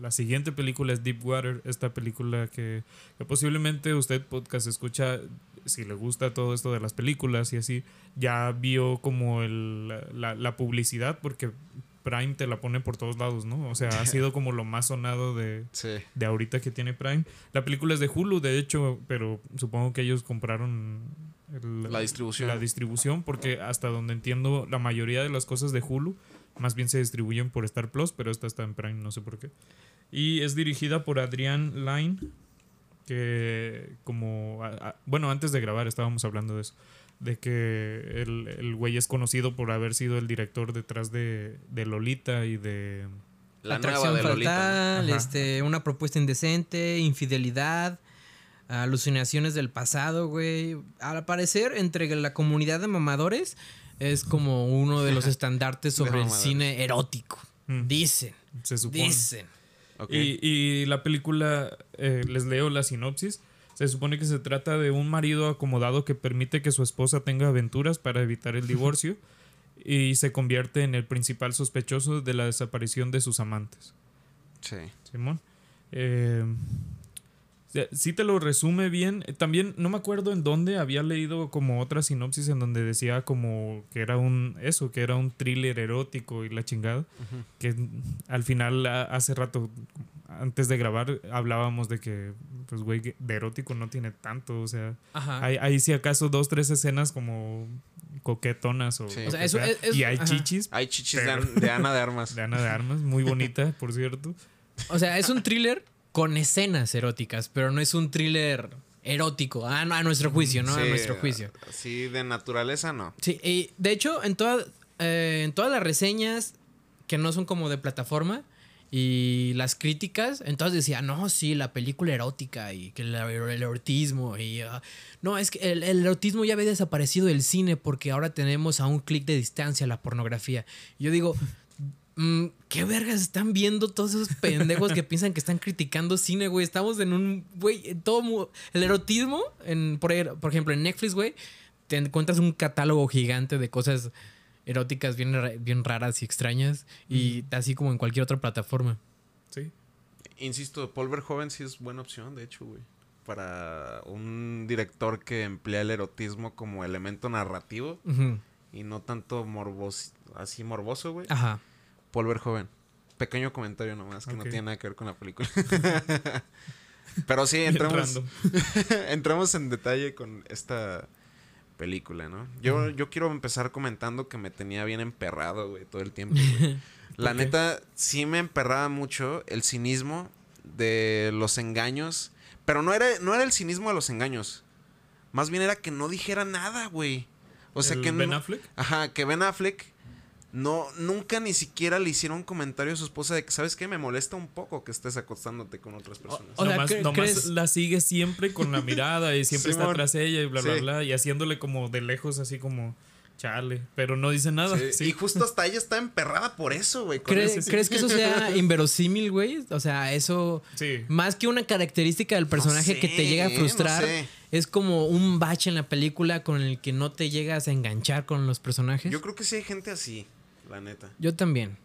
la siguiente película es Deepwater, esta película que, que posiblemente usted podcast escucha, si le gusta todo esto de las películas y así, ya vio como el, la, la publicidad porque Prime te la pone por todos lados, ¿no? O sea, ha sido como lo más sonado de, Sí. de ahorita que tiene Prime. La película es de Hulu, de hecho, pero supongo que ellos compraron el- La distribución. La distribución, porque hasta donde entiendo, la mayoría de las cosas de Hulu más bien se distribuyen por Star Plus, pero esta está en Prime, no sé por qué. Y es dirigida por Adrián Line, que como... a- a- bueno, antes de grabar estábamos hablando de eso. De que el, el güey es conocido por haber sido el director detrás de, de Lolita y de... La Atracción nueva de Lolita. fatal, este, una propuesta indecente, infidelidad, alucinaciones del pasado, güey. Al parecer, entre la comunidad de mamadores, es como uno de los estandartes sobre el cine erótico. Mm, Dicen, se supone. dicen. Y, y la película, eh, les leo la sinopsis. Se supone que se trata de un marido acomodado que permite que su esposa tenga aventuras para evitar el divorcio y se convierte en el principal sospechoso de la desaparición de sus amantes. Sí. Simón. Eh, sí- sí te lo resume bien. Eh, También no me acuerdo en dónde había leído como otra sinopsis en donde decía como que era un eso, que era un thriller erótico y la chingada. Que al final hace rato antes de grabar hablábamos de que pues güey que de erótico no tiene tanto, o sea, Ajá. hay, hay si acaso dos tres escenas como coquetonas o, Sí. lo O sea, que eso sea. es- es- y hay ajá. chichis Hay chichis de, de Ana de Armas. de Ana de Armas, muy bonita, por cierto. O sea, es un thriller con escenas eróticas, pero no es un thriller erótico. Ah, no, a nuestro juicio, ¿no? a nuestro juicio. Sí, de naturaleza no. Sí, y de hecho, en, toda- eh, en todas las reseñas que no son como de plataforma y las críticas, entonces decía, no, sí, la película erótica y que el, el erotismo y... ah, no, es que el, el erotismo ya había desaparecido del cine porque ahora tenemos a un clic de distancia la pornografía. Y yo digo... mm, ¿Qué vergas están viendo todos esos pendejos que piensan que están criticando cine, güey? Estamos en un, güey, todo el erotismo, en, por, er- por ejemplo, en Netflix, güey, te encuentras un catálogo gigante de cosas eróticas bien, bien raras y extrañas y así como en cualquier otra plataforma. Sí. Insisto, Paul Verhoeven sí es buena opción, de hecho, güey. Para un director que emplea el erotismo como elemento narrativo y no tanto morbos, así morboso, güey. Ajá. Paul Verhoeven. Pequeño comentario nomás que no tiene nada que ver con la película. Pero sí, entramos, entramos en detalle con esta película, ¿no? Yo, yo quiero empezar comentando que me tenía bien emperrado, güey, todo el tiempo. güey. La neta, sí me emperraba mucho el cinismo de los engaños. Pero no era, no era el cinismo de los engaños. Más bien era que no dijera nada, güey. O sea ¿El que Ben no- Affleck? Ajá, que Ben Affleck no, nunca ni siquiera le hicieron un comentario a su esposa de que, ¿sabes qué? Me molesta un poco que estés acostándote con otras personas. O sea, nomás ¿cre- nomás crees- la sigue siempre con la mirada y siempre está tras ella y bla, bla, Sí. bla. Y haciéndole como de lejos, así como chale. Pero no dice nada. Sí, sí. Y justo hasta ella está emperrada por eso, güey. con ¿Cre- ese- sí. ¿Crees que eso sea inverosímil, güey? O sea, eso... Sí. Más que una característica del personaje que te llega a no frustrar, sé. es como un bache en la película con el que no te llegas a enganchar con los personajes. Yo creo que sí hay gente así, la neta. Yo también.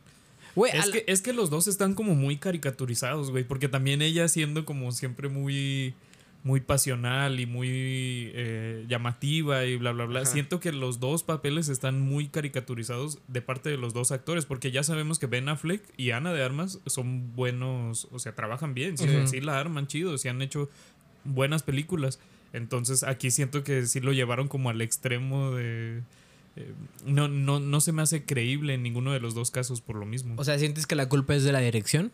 Es al- que, es que los dos están como muy caricaturizados, güey. Porque también ella siendo como siempre muy, muy pasional y muy eh, llamativa y bla, bla, bla. Ajá. Siento que los dos papeles están muy caricaturizados de parte de los dos actores. Porque ya sabemos que Ben Affleck y Ana de Armas son buenos, o sea, trabajan bien. Sí, sí la arman chido, sí han hecho buenas películas. Entonces aquí siento que sí lo llevaron como al extremo de... eh, no, no, no se me hace creíble en ninguno de los dos casos por lo mismo. o sea, ¿sientes que la culpa es de la dirección?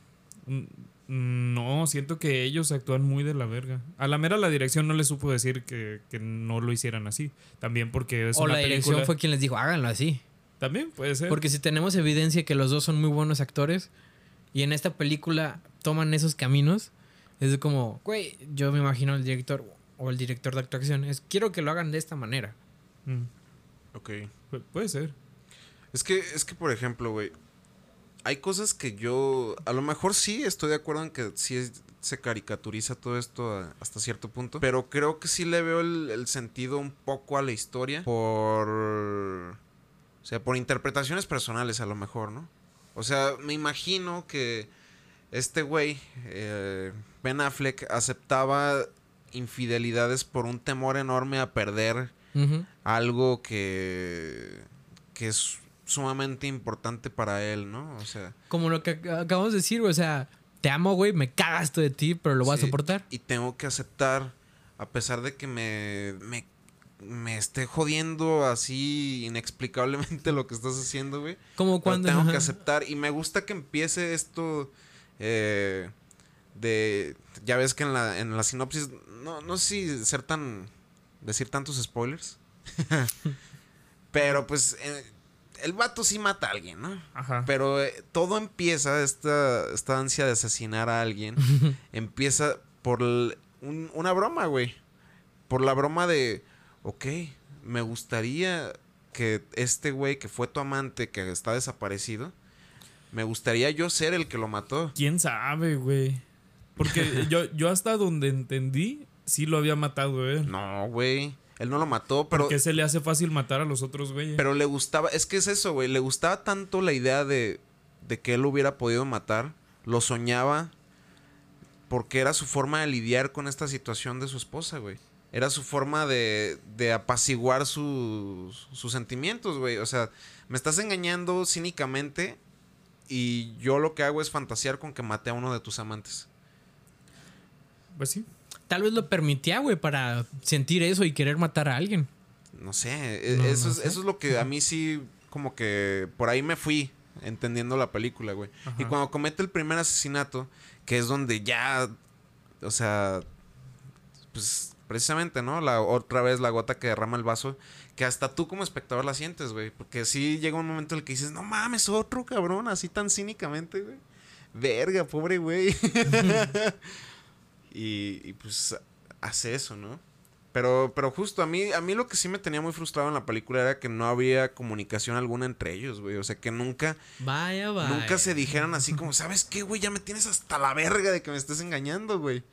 Mm, No, siento que ellos actúan muy de la verga. A la mera la dirección no les supo decir que, que no lo hicieran así. También porque es o una la dirección película- fue quien les dijo, háganlo así. También puede ser. Porque si tenemos evidencia que los dos son muy buenos actores y en esta película toman esos caminos, es como, güey, yo me imagino el director o el director de actuación, es quiero que lo hagan de esta manera. Mm, Ok. pu- puede ser. Es que, es que, por ejemplo, güey, hay cosas que yo, a lo mejor sí estoy de acuerdo en que sí es- se caricaturiza todo esto a- hasta cierto punto, pero creo que sí le veo el, el sentido un poco a la historia por, o sea, por interpretaciones personales a lo mejor, ¿no? O sea, me imagino que este güey, eh, Ben Affleck, aceptaba infidelidades por un temor enorme a perder Ujú. Algo que, que es sumamente importante para él, ¿no? O sea, Como lo que ac- acabamos de decir, güey, o sea, te amo, güey, me cagas esto de ti, pero lo voy Sí. a soportar. y tengo que aceptar, a pesar de que me, me, me esté jodiendo así inexplicablemente lo que estás haciendo, güey. Como Pero cuando... tengo que aceptar. Y me gusta que empiece esto eh, de... Ya ves que en la, en la sinopsis... No, no sé si ser tan... Decir tantos spoilers. Pero pues... eh, el vato sí mata a alguien, ¿no? Ajá. Pero eh, todo empieza, esta, esta ansia de asesinar a alguien, empieza por un- una broma, güey. Por la broma de, ok, me gustaría que este güey que fue tu amante, que está desaparecido, me gustaría yo ser el que lo mató. ¿Quién sabe, güey? Porque yo, yo hasta donde entendí, sí lo había matado él. No, güey. Él no lo mató, pero, Porque se le hace fácil matar a los otros güeyes. pero le gustaba, es que es eso, güey. Le gustaba tanto la idea de, de que él lo hubiera podido matar. Lo soñaba porque era su forma de lidiar con esta situación de su esposa, güey. Era su forma de, de apaciguar sus, sus sentimientos, güey. O sea, me estás engañando cínicamente y yo lo que hago es fantasear con que maté a uno de tus amantes. Pues sí. Tal vez lo permitía, güey, para sentir eso y querer matar a alguien. No sé, e- No, eso, no es, sé. eso es lo que a mí sí, como que por ahí me fui entendiendo la película, güey. Y cuando comete el primer asesinato, que es donde ya, o sea, pues precisamente, ¿no? La otra vez la gota que derrama el vaso, que hasta tú como espectador la sientes, güey. Porque sí llega un momento en el que dices, no mames, otro cabrón, así tan cínicamente, güey. Verga, pobre güey. y, y, pues hace eso, ¿no? Pero, pero justo a mí, a mí lo que sí me tenía muy frustrado en la película era que no había comunicación alguna entre ellos, güey. O sea, que nunca, Vaya, vaya. nunca se dijeran así como, ¿sabes qué, güey? Ya me tienes hasta la verga de que me estés engañando, güey.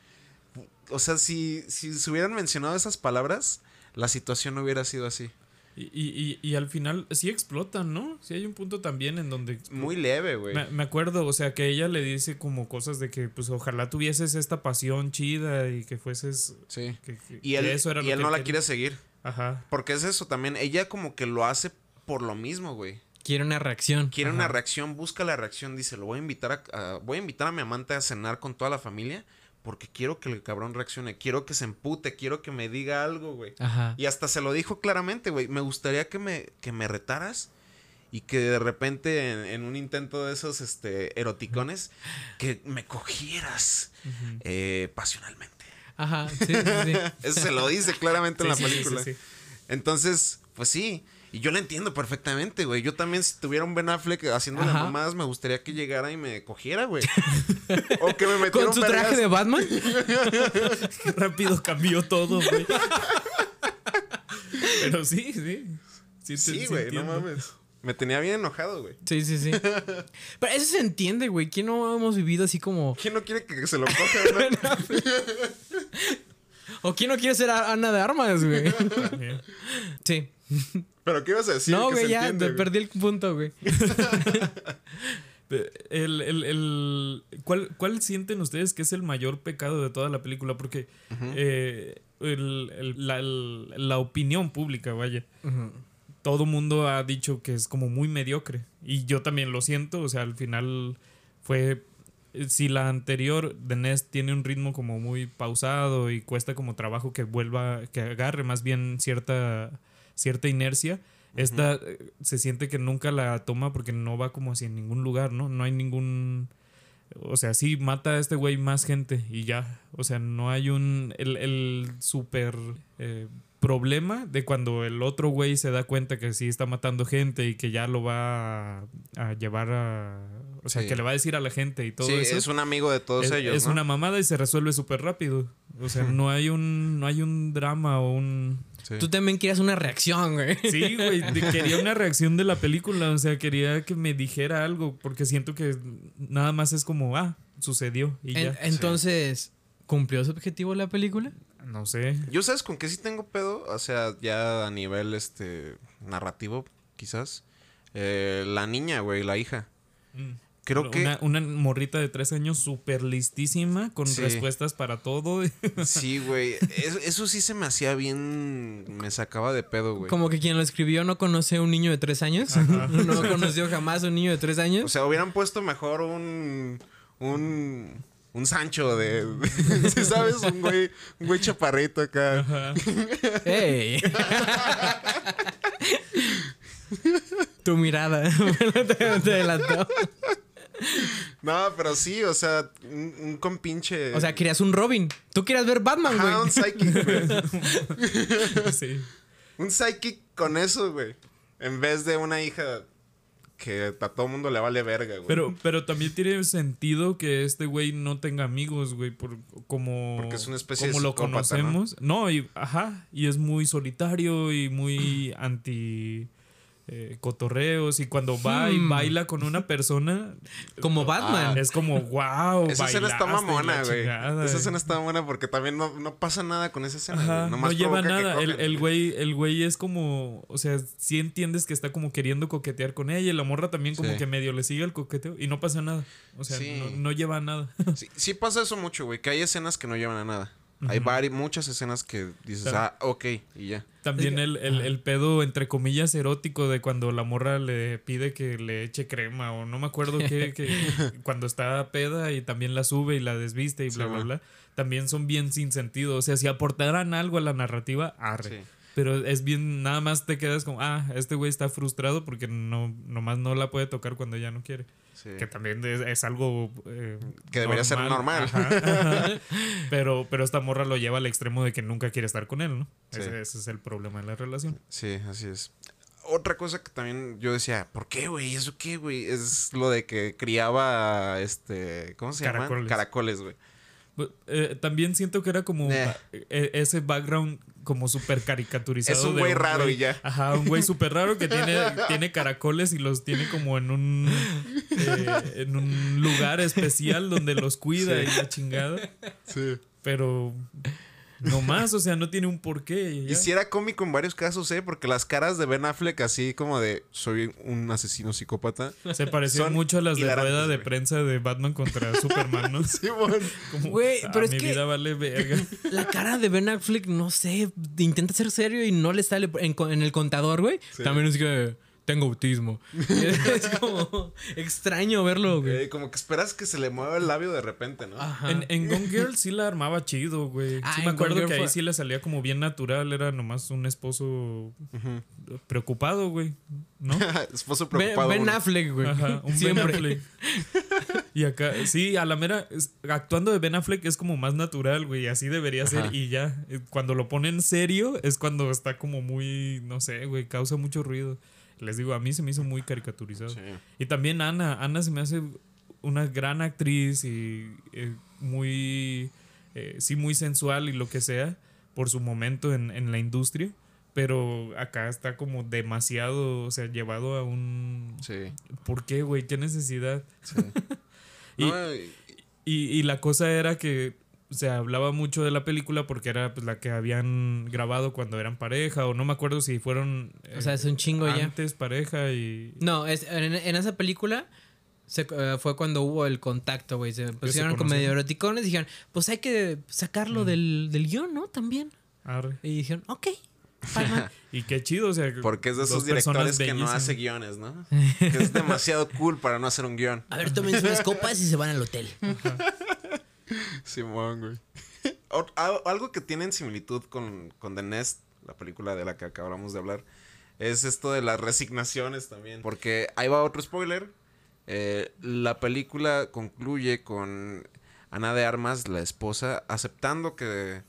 O sea, si, si se hubieran mencionado esas palabras, la situación no hubiera sido así. Y, y, y, y al final sí explotan, ¿no? Sí hay un punto también en donde... Muy leve, güey. Me, me acuerdo, o sea, que ella le dice como cosas de que, pues, ojalá tuvieses esta pasión chida y que fueses... Sí. que- que- Y que él, eso era y lo él que no la quiere seguir. Ajá. Porque es eso también. Ella como que lo hace por lo mismo, güey. Quiere una reacción. Quiere Ajá. una reacción, busca la reacción, dice, lo voy a invitar a, a- voy a invitar a mi amante a cenar con toda la familia porque quiero que el cabrón reaccione, quiero que se empute, quiero que me diga algo, güey. Ajá. Y hasta se lo dijo claramente, güey, me gustaría que me, que me retaras y que de repente en, en un intento de esos este, eroticones, que me cogieras eh, pasionalmente. Ajá. Sí, sí, sí. Eso se lo dice claramente en la película. sí, sí. Entonces, pues sí. Y yo lo entiendo perfectamente, güey. Yo también, si tuviera un Ben Affleck haciendo las mamadas, me gustaría que llegara y me cogiera, güey. o que me metiera Con su traje de Batman. Rápido cambió todo, güey. Pero sí, sí. Sí, Sí, sí güey, no entiendo. mames. Me tenía bien enojado, güey. Sí, sí, sí. Pero eso se entiende, güey. ¿Quién no hemos vivido así como... ¿Quién no quiere que se lo coja, no? ¿O quién no quiere ser Ana de Armas, güey? Sí. ¿Pero qué ibas a decir? no, güey, ya entiende, te güey. perdí el punto, güey. El, el, el- ¿cuál, ¿Cuál sienten ustedes que es el mayor pecado de toda la película? Porque eh, el- el- la, el- la opinión pública, vaya, Ujú. todo mundo ha dicho que es como muy mediocre. Y yo también lo siento. O sea, al final fue. Si la anterior de Nest tiene un ritmo como muy pausado y cuesta como trabajo que vuelva, que agarre más bien cierta, cierta inercia, esta eh, se siente que nunca la toma porque no va como hacia ningún lugar, ¿no? No hay ningún. O sea, sí, mata a este güey más gente y ya. O sea, no hay un. El, el super eh, problema de cuando el otro güey se da cuenta que sí está matando gente y que ya lo va a, a llevar a. O sea, Sí. que le va a decir a la gente y todo sí, eso. es un amigo de todos es, ellos. es ¿no? una mamada y se resuelve súper rápido. O sea, no hay un. No hay un drama o un. Sí. Tú también quieres una reacción, güey. Sí, güey, quería una reacción de la película, o sea, quería que me dijera algo, porque siento que nada más es como, ah, sucedió y En- ya. entonces, ¿cumplió su objetivo la película? No sé. Yo sabes con qué sí tengo pedo, o sea, ya a nivel este narrativo, quizás. Eh, la niña, güey, la hija. Creo que Una, una morrita de tres años súper listísima, con Sí. respuestas para todo. sí, güey. Eso, eso sí se me hacía bien. Me sacaba de pedo, güey. Como que quien lo escribió no conoce a un niño de tres años. no conoció jamás a un niño de tres años. O sea, hubieran puesto mejor un. Un. Un Sancho de. ¿sí ¿Sabes? Un güey. Un güey chaparrito acá. Ajá. ¡Ey! tu mirada te, te delató. No, pero sí, o sea, un, un compinche. O sea, querías un Robin. Tú querías ver Batman, güey. Ajá, un psychic, güey. Sí. Un psychic con eso, güey. En vez de una hija que a todo mundo le vale verga, güey. Pero, pero también tiene sentido que este güey no tenga amigos, güey, por, como, Porque es una especie de como lo conocemos. ¿no? y, ajá, y es muy solitario y muy anti eh, cotorreos y cuando va y Hmm. baila con una persona Como Batman. es como wow, Esa escena está mamona, güey. chingada". Esa escena está mamona porque también no, no pasa nada con esa escena, Ajá, no lleva nada. El, güey, el güey es como, o sea, sí entiendes que está como queriendo coquetear con ella y la morra también como Sí. que medio le sigue el coqueteo y no pasa nada. O sea, Sí. no, no lleva a nada. Sí, sí pasa eso mucho, güey. Que hay escenas que no llevan a nada. Hay vari- muchas escenas que dices, Claro. ah, ok, y ya. También el, el, el pedo, entre comillas, erótico de cuando la morra le pide que le eche crema o no me acuerdo qué, que cuando está peda y también la sube y la desviste y Sí, bla, bla, man. bla. También son bien sin sentido. O sea, si aportaran algo a la narrativa, arre. Sí. Pero es bien, nada más te quedas como, ah, este güey está frustrado porque no, nomás no la puede tocar cuando ya no quiere. Sí. Que también es, es algo... eh, Que debería ser normal. Ajá, ajá. pero, pero esta morra lo lleva al extremo de que nunca quiere estar con él, ¿no? Sí. Ese, ese es el problema de la relación. Sí, así es. Otra cosa que también yo decía, ¿por qué, güey? ¿Eso qué, güey? Es lo de que criaba, este, ¿cómo se llama? Caracoles. Caracoles, güey. Eh, también siento que era como Eh. eh, ese background como súper caricaturizado. Es un güey raro y ya. Ajá, un güey súper raro que tiene, tiene caracoles y los tiene como en un, eh, en un lugar especial donde los cuida Sí. y la chingada. Sí. Pero no más, o sea, no tiene un porqué. y Y ya. sí era cómico en varios casos, ¿eh? Porque las caras de Ben Affleck así como de, soy un asesino psicópata. Se pareció son mucho a las de rueda de prensa de Batman contra Superman, ¿no? Sí, bueno. Como, Güey, "Ah, pero es mi que- vida vale verga. La cara de Ben Affleck, no sé, intenta ser serio y no le sale en, en el contador, güey. Sí. También es que tengo autismo. es como extraño verlo, güey. Eh, como que esperas que se le mueva el labio de repente, ¿no? Ajá. En, en Gone Girl sí la armaba chido, güey. Ah, Sí en me acuerdo que ahí sí le salía como bien natural. Era nomás un esposo preocupado, güey. ¿No? Esposo preocupado. Ben. Affleck, güey. Ajá, un Ben. Affleck. Y acá, sí, a la mera, es- actuando de Ben Affleck es como más natural, güey. Así debería ser y ya. Eh, Cuando lo ponen serio es cuando está como muy, no sé, güey, causa mucho ruido. Les digo, a mí se me hizo muy caricaturizado. Sí. Y también Ana, Ana se me hace una gran actriz y eh, muy, eh, sí, muy sensual y lo que sea por su momento en, en la industria. Pero acá está como demasiado, o sea, llevado a un... Sí. ¿Por qué, güey? ¿Qué necesidad? sí. Y- No, y- Y, y la cosa era que se hablaba mucho de la película porque era pues, la que habían grabado cuando eran pareja o no me acuerdo si fueron O sea, es un chingo ya. antes pareja y... No, es, en, en esa película se- eh, fue cuando hubo el contacto, güey. Se pusieron como medio eroticones y dijeron, pues hay que sacarlo del, del guion, ¿no? También. Arre. Y dijeron, ok. palma". Y qué chido, o sea. Porque es de esos directores que no hace guiones, ¿no? Que es demasiado cool para no hacer un guion. A ver, tomen unas copas y se van al hotel. Simón, güey. Algo que tiene en similitud con, con The Nest, la película de la que acabamos de hablar, es esto de las resignaciones también. Porque ahí va otro spoiler. Eh, la película concluye con Ana de Armas, la esposa, aceptando que,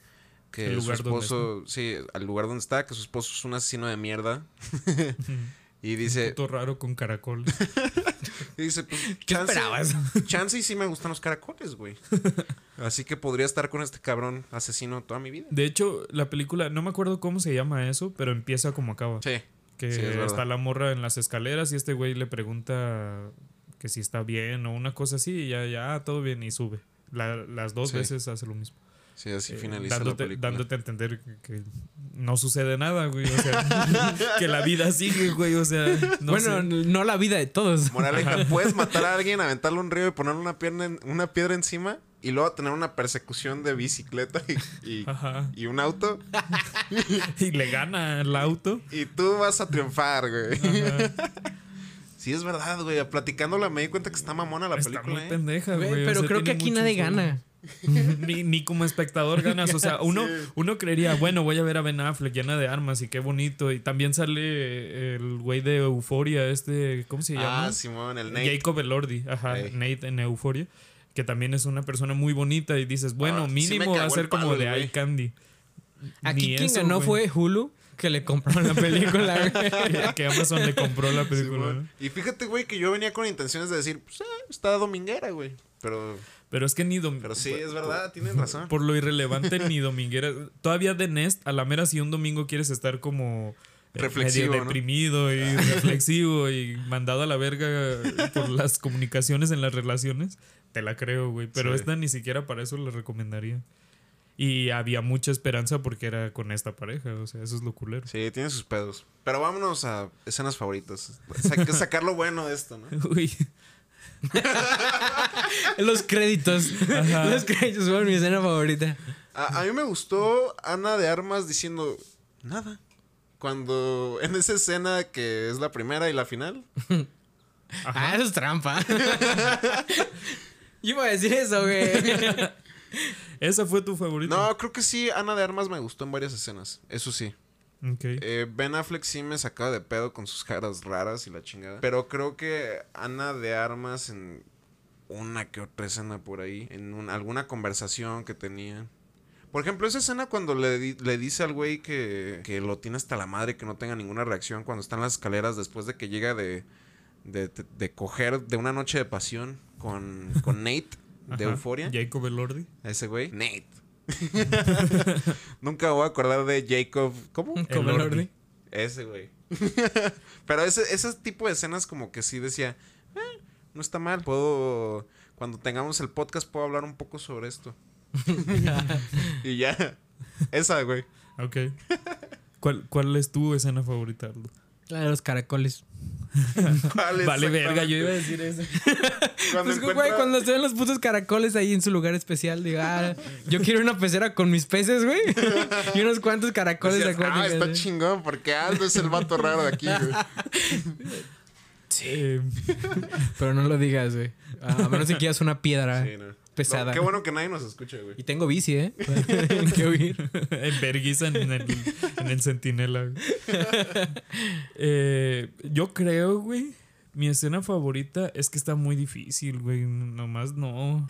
que su esposo, sí, al lugar donde está, que su esposo es un asesino de mierda. Y dice, Todo raro con caracoles. y dice, pues, ¿Qué chance- esperabas? Chance y sí me gustan los caracoles, güey. Así que podría estar con este cabrón asesino toda mi vida. De hecho, la película, no me acuerdo cómo se llama eso, pero empieza como acaba. Sí. Que Sí, es está la morra en las escaleras y este güey le pregunta que si está bien o una cosa así y ya, ya, todo bien y sube. La- las dos Sí. veces hace lo mismo. Sí, así Eh, finaliza dándote, la película. dándote a entender que, que no sucede nada, güey. O sea, que la vida sigue, güey. O sea, no bueno, sé. no la vida de todos. Moraleja, puedes matar a alguien, aventarle un río y ponerle una, pierna en- una piedra encima y luego tener una persecución de bicicleta y, y- un auto Y le gana el auto. y tú vas a triunfar, güey. Ajá. Sí, es verdad, güey. Platicándola me di cuenta que está mamona la Está película, muy ¿eh? pendeja, Güey, o pero sea, creo que aquí nadie gana. Ni, ni como espectador ganas. O sea, uno, uno creería, bueno, voy a ver a Ben Affleck llena de armas y qué bonito. Y también sale el güey de Euforia, este, ¿cómo se llama? Ah, Simón, el Nate. Jacob Elordi, ajá. Nate en Euforia, que también es una persona muy bonita y dices, bueno, Ah, sí mínimo va a ser como de eye candy. Aquí quien ganó fue Hulu, que le compraron la película. güey. que Amazon le compró la película. Y fíjate, güey, que yo venía con intenciones de decir, pues, ah, está dominguera, güey. Pero, Pero es que ni dom- pero sí, es verdad, tienes razón. Por lo irrelevante ni dominguera. Todavía de Nest, a la mera si un domingo quieres estar como eh, Reflexivo, medio ¿no? deprimido y reflexivo y mandado a la verga por las comunicaciones en las relaciones, te la creo, güey. Pero Sí. esta ni siquiera para eso la recomendaría. Y había mucha esperanza porque era con esta pareja, o sea, eso es lo culero. Sí, tiene sus pedos. Pero vámonos a escenas favoritas. Hay que sacar lo bueno de esto, ¿no? Uy, Los créditos. Ajá. Los créditos fueron mi escena favorita. A, a mí me gustó Ana de Armas diciendo nada. Cuando en esa escena que es la primera y la final. Ah, eso es trampa. Yo iba a decir eso, güey. esa fue tu favorita. No, creo que sí, Ana de Armas me gustó en varias escenas. Eso sí. Ok. Eh, ben Affleck sí me sacaba de pedo con sus caras raras y la chingada. Pero creo que Ana de Armas en una que otra escena por ahí. En un- alguna conversación que tenían. Por ejemplo, esa escena cuando le, di- le dice al güey que, que lo tiene hasta la madre, que no tenga ninguna reacción cuando está en las escaleras después de que llega de, de, de- de coger de una noche de pasión con, con Nate de. Euforia. Jacob Elordi. A ese güey. Nate. Nunca voy a acordar de Jacob. ¿Cómo? Como el. Ordi. Ese güey. Pero ese, ese tipo de escenas como que sí decía, "Eh, no está mal, puedo, cuando tengamos el podcast puedo hablar un poco sobre esto. y ya. Esa, güey. Ok. ¿Cuál, ¿Cuál es tu escena favorita, Aldo? La de los caracoles. ¿Cuál es Vale, verga, yo iba a decir eso. Cuando Pues, güey, encuentra- cuando se ven los putos caracoles ahí en su lugar especial, digo, ah, yo quiero una pecera con mis peces, güey. y unos cuantos caracoles decías, ah, está ¿eh? chingón, porque Aldo es el vato raro de aquí, güey. Sí. Pero no lo digas, güey. A menos que quieras una piedra Sí, no. Pesada. No, qué bueno que nadie nos escuche, güey. Y tengo bici, ¿eh? En que huir. en vergüenza en el, en el centinela. güey. Eh, yo creo, güey. Mi escena favorita es que está muy difícil, güey. Nomás no.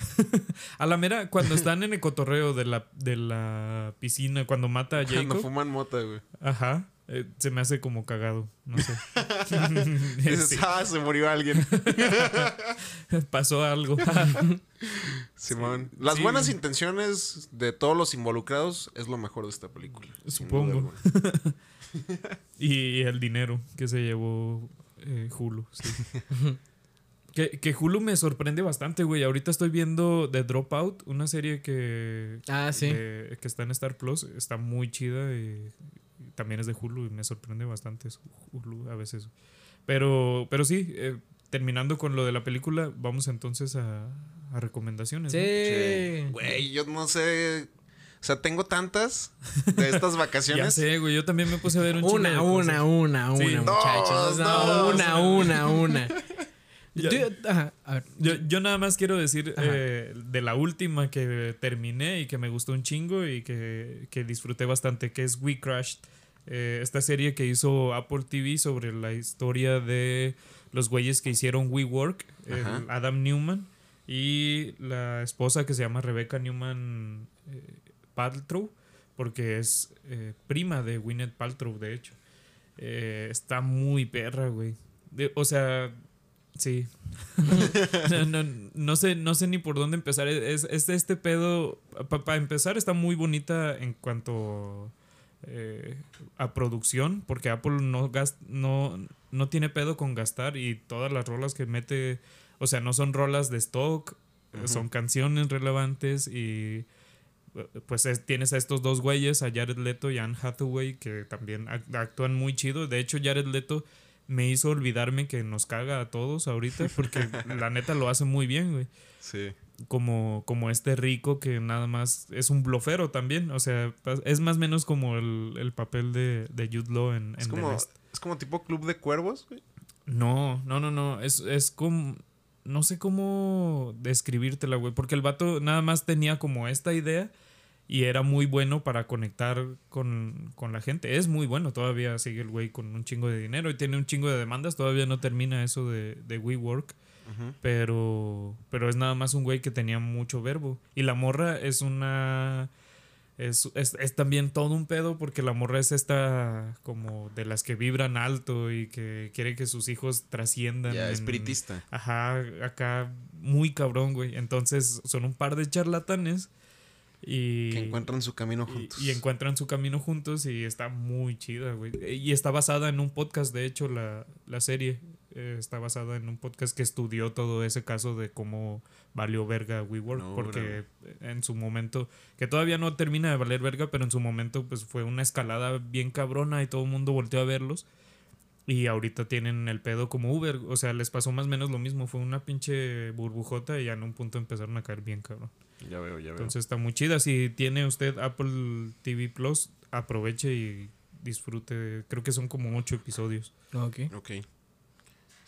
A la mera, cuando están en el cotorreo de la, de la piscina, cuando mata a Cuando Jacob. fuman mota, güey. Ajá. Eh, se me hace como cagado. No sé. Dices, Sí, ah, se murió alguien. pasó algo. Simón. Las Sí, buenas güey. intenciones de todos los involucrados es lo mejor de esta película. Supongo. Y el dinero que se llevó eh, Hulu. sí. que, que Hulu me sorprende bastante, güey. Ahorita estoy viendo The Dropout, una serie que, Ah, sí. de- que está en Star Plus. Está muy chida y también es de Hulu y me sorprende bastante su Hulu a veces. Pero, pero sí, eh, terminando con lo de la película, vamos entonces a, a recomendaciones. ¿no? Sí. Güey, yo no sé. O sea, tengo tantas de estas Ya vacaciones. sé, güey. Yo también me puse a ver un de Una, una, una, Sí. una, Dos, muchachos. No, dos. una, una, una. Ya- Yo- ajá, a ver. Yo, yo nada más quiero decir eh, de la última que terminé y que me gustó un chingo y que, que disfruté bastante, que es We Crashed. Eh, esta serie que hizo Apple TV sobre la historia de los güeyes que hicieron WeWork. Adam Newman y la esposa que se llama Rebecca Newman eh, Paltrow, porque es eh, prima de Gwyneth Paltrow, de hecho. Está muy perra, güey. De- o sea, sí. no, no- no sé, no sé ni por dónde empezar. Es, es este pedo. Para empezar, está muy bonita en cuanto eh, a producción, porque Apple no, no, no tiene pedo con gastar y todas las rolas que mete, o sea, no son rolas de stock, eh, son canciones relevantes y eh, pues es- tienes a estos dos güeyes, a Jared Leto y Anne Hathaway, que también ac- actúan muy chido. De hecho, Jared Leto me hizo olvidarme que nos caga a todos ahorita, porque la neta lo hace muy bien, güey Sí. Como, como este rico que nada más es un blofero también. O sea, es más o menos como el, el papel de, de Jude Law en, Es en The Nest. es como tipo club de cuervos, güey. No, no, no, no. Es, es como. No sé cómo describírtela, güey. Porque el vato nada más tenía como esta idea y era muy bueno para conectar con, con la gente. Es muy bueno. Todavía sigue el güey con un chingo de dinero y tiene un chingo de demandas. Todavía no termina eso de, de WeWork. Pero, pero es nada más un güey que tenía mucho verbo. Y la morra es una. Es, es, es también todo un pedo porque la morra es esta como de las que vibran alto y que quiere que sus hijos trasciendan. Ya, espiritista. Ajá, acá muy cabrón, güey. Entonces son un par de charlatanes y... Que encuentran su camino y- juntos. Y, encuentran su camino juntos y está muy chida, güey. Y está basada en un podcast, de hecho, la, la serie. Eh, está basada en un podcast que estudió todo ese caso de cómo valió verga WeWork. No, porque en su momento, que todavía no termina de valer verga, pero en su momento pues fue una escalada bien cabrona y todo el mundo volteó a verlos. Y ahorita tienen el pedo como Uber. O sea, les pasó más o menos lo mismo. Fue una pinche burbujota y ya en un punto empezaron a caer bien, cabrón. Ya veo, ya veo. Entonces está muy chida. Si tiene usted Apple TV Plus, aproveche y disfrute. Creo que son como ocho episodios. Ok. ok.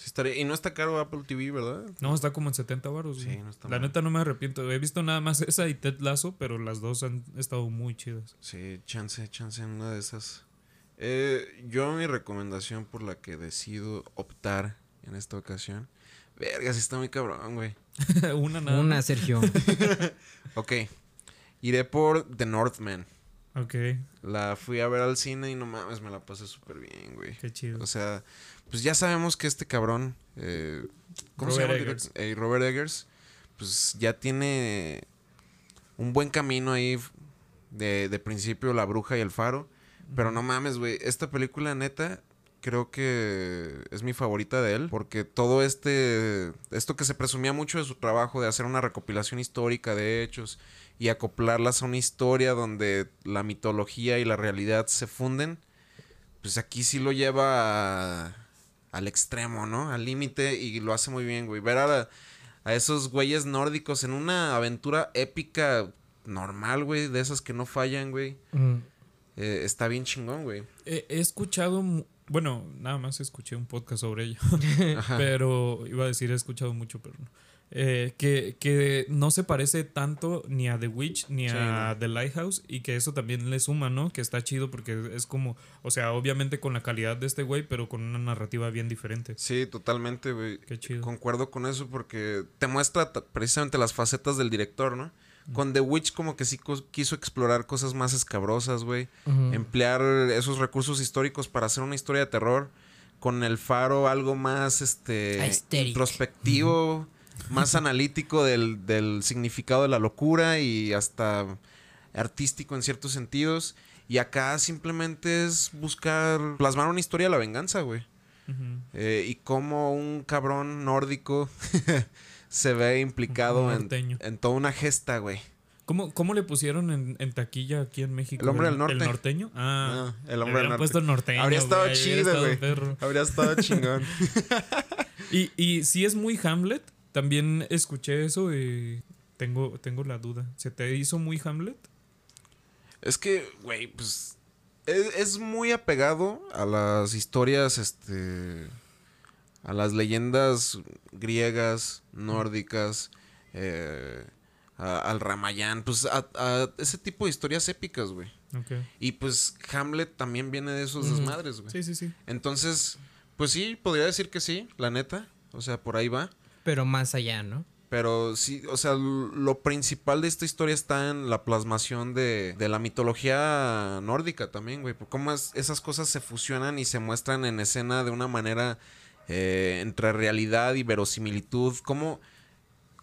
Sí estaría- Y no está caro Apple TV, ¿verdad? No, está como en 70 baros. Sí, no está La mal. neta no me arrepiento. He visto nada más esa y Ted Lasso, pero las dos han estado muy chidas. Sí, chance, chance en una de esas. Eh, yo mi recomendación por la que decido optar en esta ocasión. Verga, sí está muy cabrón, güey. una nada. Una. Sergio. Ok. Iré por The Northman. Ok, La fui a ver al cine y no mames, me la pasé súper bien, güey. qué chido. O sea, pues ya sabemos que este cabrón, eh, ¿cómo se Robert llama? el Eggers. Eh, Robert Eggers, pues ya tiene un buen camino ahí de, de principio La Bruja y El Faro. Pero no mames, güey, esta película neta creo que es mi favorita de él porque todo este esto que se presumía mucho de su trabajo de hacer una recopilación histórica de hechos y acoplarlas a una historia donde la mitología y la realidad se funden, pues aquí sí lo lleva a- al extremo, ¿no? Al límite y lo hace muy bien, güey. Ver a, a esos güeyes nórdicos en una aventura épica normal, güey, de esas que no fallan, güey. Mm. eh, está bien chingón, güey. He, he escuchado, bueno, nada más escuché un podcast sobre ello, pero iba a decir he escuchado mucho, pero no. Eh, que, que no se parece tanto ni a The Witch ni Sí, a no. The Lighthouse y que eso también le suma, ¿no? Que está chido porque es como, o sea, obviamente con la calidad de este güey, pero con una narrativa bien diferente. Sí, totalmente, güey. Qué chido. Concuerdo con eso porque te muestra precisamente las facetas del director, ¿no? Con The Witch como que sí quiso explorar cosas más escabrosas, güey. Emplear esos recursos históricos para hacer una historia de terror. Con El Faro algo más, este... Aesthetic. Introspectivo, más analítico del, del significado de la locura y hasta artístico en ciertos sentidos. Y acá simplemente es buscar plasmar una historia de la venganza, güey. Eh, y cómo un cabrón nórdico se ve implicado en, en toda una gesta, güey. ¿Cómo, ¿Cómo le pusieron en, en taquilla aquí en México? El hombre del norte. ¿El norteño? Ah, Ah, el hombre del norte. puesto norteño. Habría estado güey, chido, güey. Habría estado chingón. Y, y si es muy Hamlet, también escuché eso y tengo, tengo la duda. ¿Se te hizo muy Hamlet? Es que, güey, pues. Es, es muy apegado a las historias, este. A las leyendas griegas, nórdicas, eh, a- al Ramayán, pues a, a ese tipo de historias épicas, güey. Y pues Hamlet también viene de esos desmadres, güey. Sí, sí, sí. Entonces, pues sí, podría decir que sí, la neta. O sea, por ahí va. Pero más allá, ¿no? Pero sí, o sea, lo principal de esta historia está en la plasmación de, de la mitología nórdica también, güey. Por Cómo es- esas cosas se fusionan y se muestran en escena de una manera eh, entre realidad y verosimilitud. Cómo,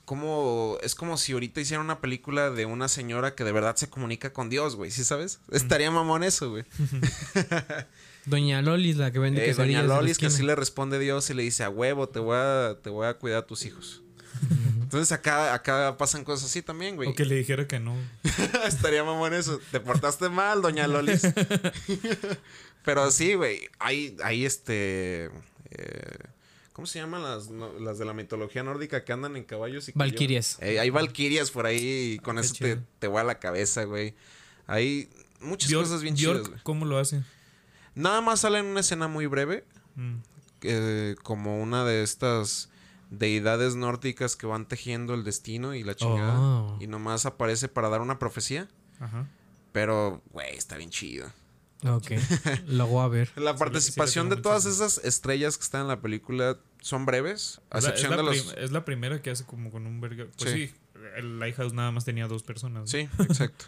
cómo es como si ahorita hiciera una película de una señora que de verdad se comunica con Dios, güey. ¿Sí sabes? Estaría mamón eso, güey. Doña Lolis, la que vende Eh, quesadillas Doña Lolis que así le responde Dios y le dice a huevo, te voy a, te voy a cuidar a tus hijos. Entonces acá, acá pasan cosas así también, güey. O que le dijera que no. Estaría mamón eso. Te portaste mal, Doña Lolis. Pero sí, güey. Hay, hay este. eh, ¿Cómo se llaman las, no- las de la mitología nórdica que andan en caballos y que Valquirias. Eh, hay valquirias por ahí y con eso te, te va a la cabeza, güey. Hay muchas Bjork- cosas bien Bjork, chidas, güey. ¿Cómo lo hace? Nada más sale en una escena muy breve Mm. eh, como una de estas deidades nórdicas que van tejiendo el destino y la chingada. Oh. Y nomás aparece para dar una profecía. Ajá. Pero, güey, está bien chido. Ok. Lo voy a ver. La sí participación de todas esas estrellas que están en la película son breves. A Es la- excepción es, de la los. es la primera que hace como con un verga. Pues Sí. sí, el Lighthouse nada más tenía dos personas. ¿no? Sí, exacto.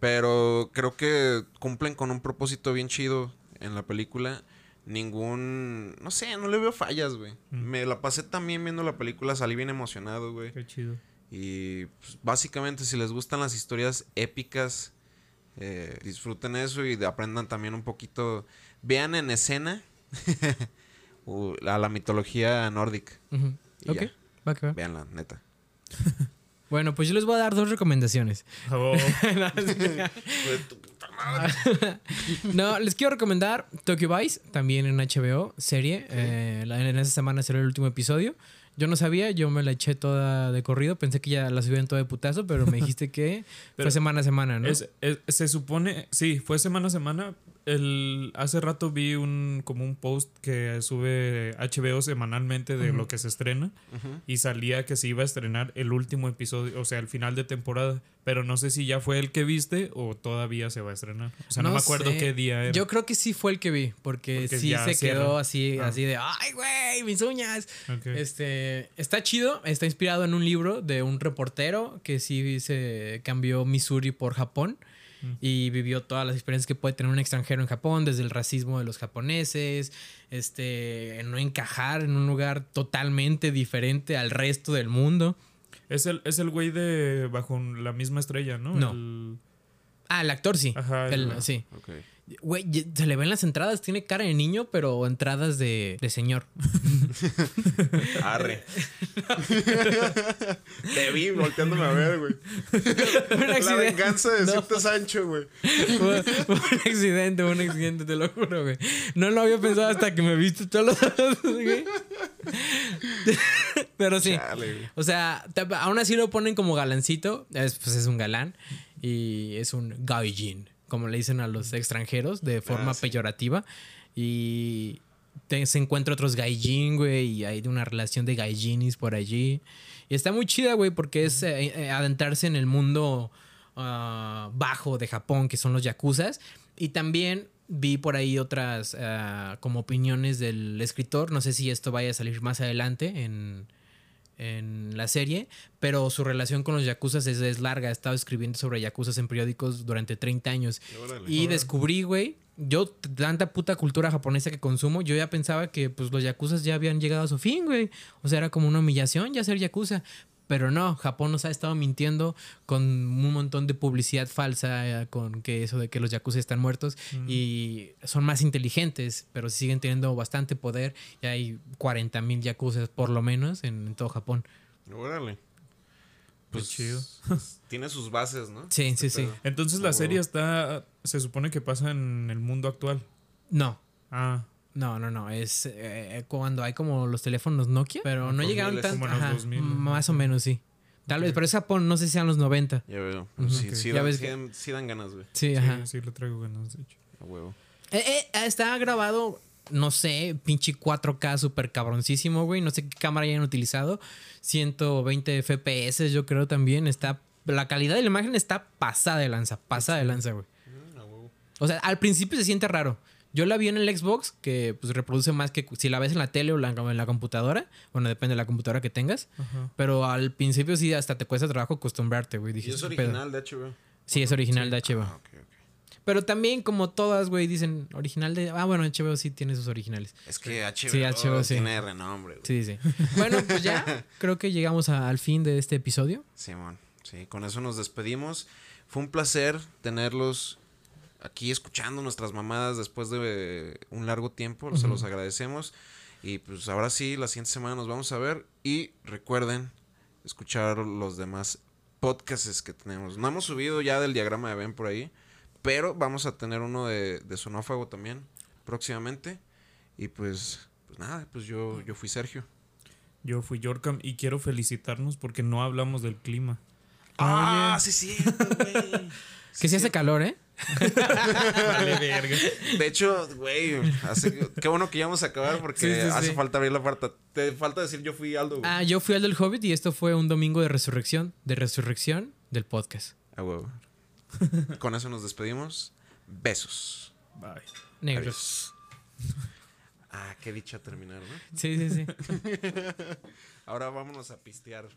Pero creo que cumplen con un propósito bien chido en la película. Ningún. No sé, no le veo fallas, güey. Mm. Me la pasé también viendo la película, salí bien emocionado, güey. Qué chido. Y pues, básicamente, si les gustan las historias épicas, eh, disfruten eso y aprendan también un poquito. Vean en escena a la mitología nórdica. Ok. Va que va. véanla, neta. Bueno, pues yo les voy a dar dos recomendaciones. Oh, No, les quiero recomendar Tokyo Vice, también en HBO, serie. Eh, la- en esa semana será el último episodio. Yo no sabía, yo me la eché toda de corrido. Pensé que ya la subían toda de putazo, pero me dijiste que fue semana a semana, ¿no? es- es- se supone, sí, fue semana a semana. El, hace rato vi un como un post que sube HBO semanalmente de Ujú. lo que se estrena y salía que se iba a estrenar el último episodio, o sea, el final de temporada, pero no sé si ya fue el que viste o todavía se va a estrenar. O sea, no, No me acuerdo sé. qué día era. Yo creo que sí fue el que vi, porque, Porque sí se cierra. quedó así, Ah. así de, ay, güey, mis uñas. Ok. Este, está chido, está inspirado en un libro de un reportero que sí se cambió Missouri por Japón Mm. y vivió todas las experiencias que puede tener un extranjero en Japón, desde el racismo de los japoneses, este, en no encajar en un lugar totalmente diferente al resto del mundo. Es el, es el güey de bajo la misma estrella, ¿no? No. El- Ah, el actor sí. Ajá, El- el- sí. Ok. Güey, se le ven las entradas, tiene cara de niño, pero entradas de, de señor. Arre. Te vi volteándome a ver, güey. un La accidente. venganza de No. decirte Sancho, güey. Fue, fue un accidente, fue un accidente, te lo juro, güey. No lo había pensado hasta que me viste todos los güey. Pero sí. Chale. O sea, te- aún así lo ponen como galancito. Es, pues es un galán. Y es un gaijin, como le dicen a los extranjeros, de forma Ah, sí. peyorativa. Y te- se encuentra otros gaijin, güey. Y hay una relación de gaijinis por allí. Y está muy chida, güey, porque es eh, eh, adentrarse en el mundo ah, bajo de Japón, que son los yakuzas. Y también vi por ahí otras ah, como opiniones del escritor. No sé si esto vaya a salir más adelante en, en la serie, pero su relación con los yakuzas es, es larga. He estado escribiendo sobre yakuzas en periódicos durante 30 años. Órale. Y descubrí, güey, yo tanta puta cultura japonesa que consumo, yo ya pensaba que pues los yakuzas ya habían llegado a su fin, güey. O sea, era como una humillación ya ser yakuza. Pero no, Japón nos ha estado mintiendo con un montón de publicidad falsa, eh, con que eso de que los yakuza están muertos y son más inteligentes, pero siguen teniendo bastante poder y hay 40 mil yakuzas por lo menos en, en todo Japón. Órale. Pues chido. Tiene sus bases, ¿no? Sí, Este sí, sí. Entonces la serie está, se supone que pasa en el mundo actual. No, Ah, No, no, no. Es eh, cuando hay como los teléfonos Nokia, pero no 2000 llegaron es tanto. como en los ajá, 2000. más o menos, sí. Tal vez, pero es Japón, no sé si sean los 90. Ya veo. Sí, sí, Ya dan, ves sí que- dan- sí dan ganas, güey. Sí, Sí, ajá. sí, lo traigo ganas, de hecho. A huevo. Eh, eh, está grabado, no sé, pinche 4K super cabroncísimo, güey. No sé qué cámara hayan utilizado. 120 FPS, yo creo también. Está. La calidad de la imagen está pasada de lanza, pasada de lanza, güey. A huevo. O sea, al principio se siente raro. Yo la vi en el Xbox, que pues reproduce más que si la ves en la tele o la- en la computadora. Bueno, depende de la computadora que tengas. Ajá. Pero al principio sí, hasta te cuesta trabajo acostumbrarte, güey. Y Dije, es "¿Qué pedo?". original de HBO. Sí, es original de HBO. Ah. Pero también, como todas, güey, dicen original de. Ah, bueno, HBO sí tiene sus originales. Es que HBO, Sí, HBO, sí. tiene renombre, güey. Sí, sí. Bueno, pues ya creo que llegamos a- al fin de este episodio. Simón, sí, con eso nos despedimos. Fue un placer tenerlos aquí escuchando nuestras mamadas después de un largo tiempo. Se los agradecemos. Y pues ahora sí, la siguiente semana nos vamos a ver. Y recuerden escuchar los demás podcasts que tenemos. No hemos subido ya del diagrama de Ben por ahí. Pero vamos a tener uno de, de Sonófago también próximamente. Y pues, pues nada, pues yo, yo fui Sergio. Yo fui Yorkam y quiero felicitarnos porque no hablamos del clima. Ah, sí, sí, güey. Que sí hace calor, ¿eh? De hecho, güey, qué bueno que ya vamos a acabar porque Sí, sí, hace sí. falta abrir la puerta. Te falta decir yo fui Aldo, güey. Ah, yo fui al del Hobbit y esto fue un domingo de resurrección. De resurrección del podcast. A huevo. Con eso nos despedimos. Besos. Bye. Negros. Ah, qué dicha terminar, ¿no? Sí, sí, sí. Ahora vámonos a pistear.